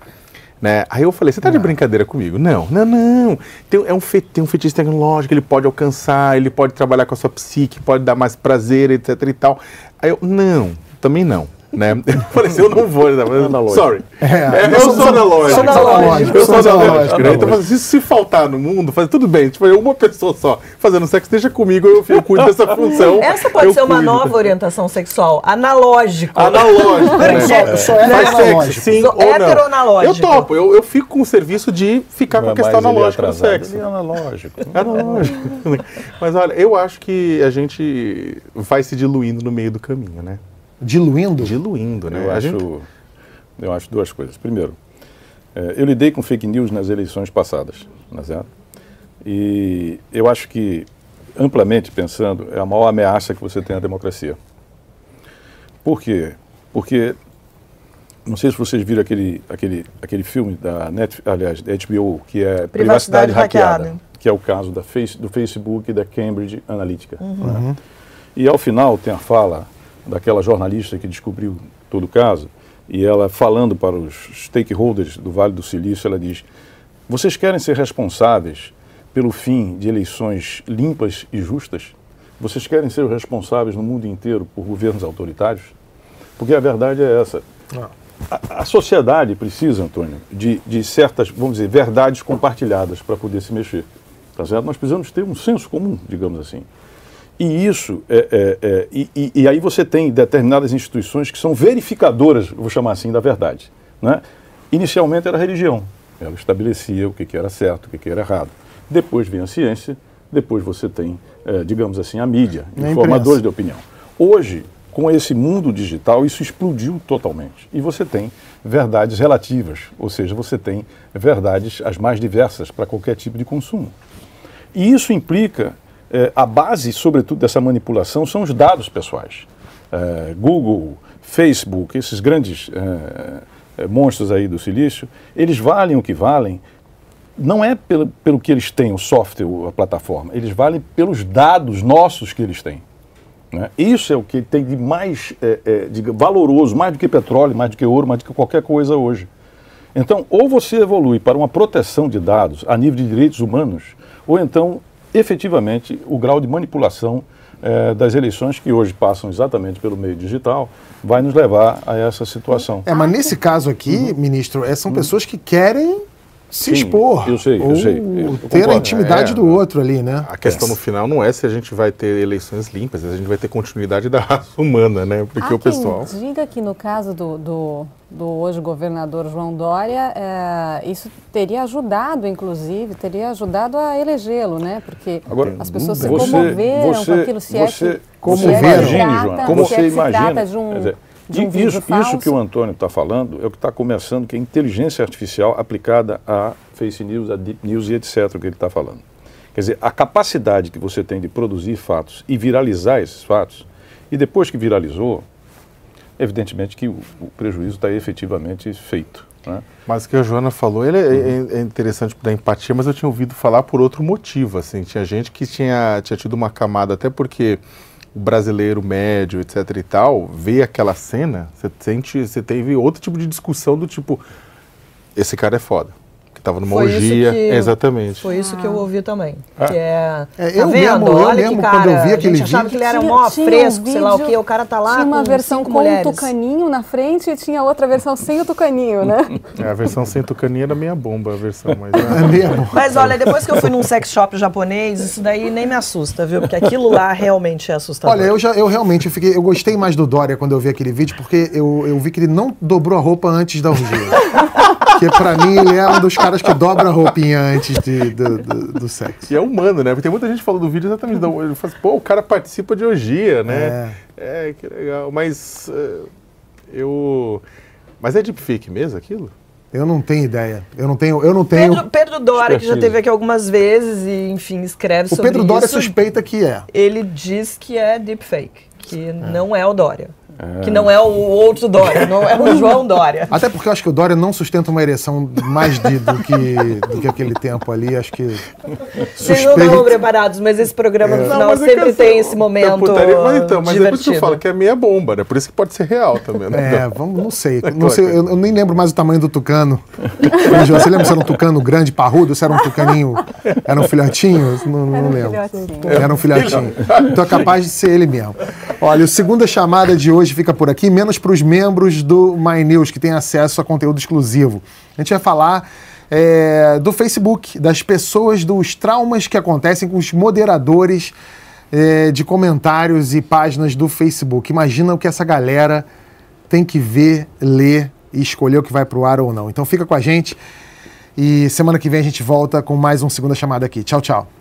Né? Aí eu falei, você tá de brincadeira comigo? Não, não, não. Tem, é um fe, tem um fetiche tecnológico, ele pode alcançar, ele pode trabalhar com a sua psique, pode dar mais prazer, etc e tal. Aí eu, não, também não. Né? *laughs* Eu falei assim, eu não vou, né? Mas- sorry. É, eu sou analógico. sou analógico, Eu sou sou analógico. analógico. né? Então, se, se faltar no mundo, faz tudo bem. Tipo, uma pessoa só fazendo sexo, deixa comigo, eu, eu cuido dessa função. *laughs* Essa pode ser uma cuido. nova orientação sexual, analógico. Analógico. *laughs* né? Só- É. só é Faz sexo, sim Sou ou não. Eu topo, eu, eu fico com o serviço de ficar com a questão é analógica do sexo. Ele é analógico. Analógico. Mas olha, eu acho que a gente vai se diluindo no meio do caminho, né? Diluindo? Diluindo, né? Eu A acho, gente- eu acho duas coisas. Primeiro, eh, eu lidei com fake news nas eleições passadas, não é? E eu acho que, amplamente pensando, é a maior ameaça que você tem à democracia. Por quê? Porque, não sei se vocês viram aquele, aquele, aquele filme da Netflix, aliás, da HBO, que é Privacidade, Hackeada. Hackeada, que é o caso da face, do Facebook e da Cambridge Analytica. né? E ao final tem a fala daquela jornalista que descobriu todo o caso, e ela falando para os stakeholders do Vale do Silício, ela diz: Vocês querem ser responsáveis pelo fim de eleições limpas e justas? Vocês querem ser responsáveis no mundo inteiro por governos autoritários? Porque a verdade é essa. Ah. A, a sociedade precisa, Antônio, de, de certas, vamos dizer, verdades compartilhadas para poder se mexer. Tá certo? Nós precisamos ter um senso comum, digamos assim. E isso, é, é, é e, e, aí você tem determinadas instituições que são verificadoras, vou chamar assim, da verdade. Né? Inicialmente era a religião, ela estabelecia o que, que era certo, o que, que era errado. Depois vem a ciência, depois você tem, é, digamos assim, a mídia, é informadores de opinião. Hoje, com esse mundo digital, isso explodiu totalmente. E você tem verdades relativas, ou seja, você tem verdades as mais diversas para qualquer tipo de consumo. E isso implica é, a base, sobretudo, dessa manipulação são os dados pessoais. É, Google, Facebook, esses grandes é, monstros aí do silício, eles valem o que valem, não é pelo, pelo que eles têm, o software, a plataforma, eles valem pelos dados nossos que eles têm. Né? Isso é o que tem de mais é, é, de valoroso, mais do que petróleo, mais do que ouro, mais do que qualquer coisa hoje. Então, ou você evolui para uma proteção de dados a nível de direitos humanos, ou então efetivamente o grau de manipulação é, das eleições que hoje passam exatamente pelo meio digital vai nos levar a essa situação. É, mas nesse caso aqui, uhum. ministro, é, são uhum. pessoas que querem se Sim, expor. Eu sei, eu sei. Eu ter a intimidade é, do outro ali, né? A questão no final não é se a gente vai ter eleições limpas, a gente vai ter continuidade da raça *laughs* humana, né? Porque Há o pessoal. diga que no caso do, do, do hoje governador João Dória, é, isso teria ajudado, inclusive, teria ajudado a elegê-lo, né? Porque Agora, as pessoas se comoveram você, com aquilo, se você, é que. Como é imagine, João, como você imagina. De um, dizer, de um isso, isso que o Antônio está falando é o que está começando, que é inteligência artificial aplicada a face news, a deep news e etc., o que ele está falando. Quer dizer, a capacidade que você tem de produzir fatos e viralizar esses fatos, e depois que viralizou, evidentemente que o, o prejuízo está efetivamente feito. Né? Mas o que a Joana falou, ele é, é, é interessante da empatia, mas eu tinha ouvido falar por outro motivo. Assim, tinha gente que tinha, tinha tido uma camada, até porque o brasileiro médio, etc e tal, vê aquela cena, você sente, você teve outro tipo de discussão do tipo, esse cara é foda estava numa foi orgia. Que, exatamente. Foi isso ah. que eu ouvi também. Ah. Que é. é tá eu vendo? Mesmo, Olha eu que cara. Quando eu vi aquele a gente achava vídeo, que ele era mó fresco, um sei lá o que. O cara tá lá. Tinha uma com versão com mulheres. um tucaninho na frente e tinha outra versão sem o tucaninho, né? *laughs* É, a versão sem tucaninho era meia bomba, a versão, mas. *laughs* É meia bomba. Mas olha, depois que eu fui num sex shop japonês, isso daí nem me assusta, viu? Porque aquilo lá realmente é assustador. Olha, eu já eu realmente eu fiquei, eu gostei mais do Dória quando eu vi aquele vídeo, porque eu, eu vi que ele não dobrou a roupa antes da orgia. *laughs* Porque pra mim ele é um dos caras que dobra a roupinha antes de, do, do, do, sexo. E é humano, né? Porque tem muita gente falando do vídeo exatamente. Ele fala assim, pô, o cara participa de orgia, né? É, é que legal. Mas uh, eu. Mas é deepfake mesmo aquilo? Eu não tenho ideia. Eu não tenho. Eu não tenho... Pedro, Pedro Dória, que já teve aqui algumas vezes e, enfim, escreve o sobre isso. O Pedro Dória suspeita que é. Ele diz que é deepfake, que é. não é o Dória. É. Que não é o outro Dória, não é o João Dória. *laughs* Até porque eu acho que o Dória não sustenta uma ereção mais de, do, que, do que aquele tempo ali. Acho que. Vocês não estavam preparados, mas esse programa no é. final não, sempre é tem esse momento. Putaria, mas então, mas divertido. é por isso que eu falo que é meia bomba, né? Por isso que pode ser real também. Né? É, vamos, não sei. *laughs* É não sei eu, eu, nem lembro mais o tamanho do tucano. Você lembra se era um tucano grande, parrudo, se era um tucaninho, era um filhotinho? Não, não era um lembro. Filhotinho. Era um filhotinho. Então é capaz de ser ele mesmo. Olha, a segunda chamada de hoje hoje fica por aqui, menos para os membros do My News, que têm acesso a conteúdo exclusivo. A gente vai falar é, do Facebook, das pessoas, dos traumas que acontecem com os moderadores é, de comentários e páginas do Facebook. Imagina o que essa galera tem que ver, ler e escolher o que vai para o ar ou não. Então fica com a gente e semana que vem a gente volta com mais um Segunda Chamada aqui. Tchau, tchau.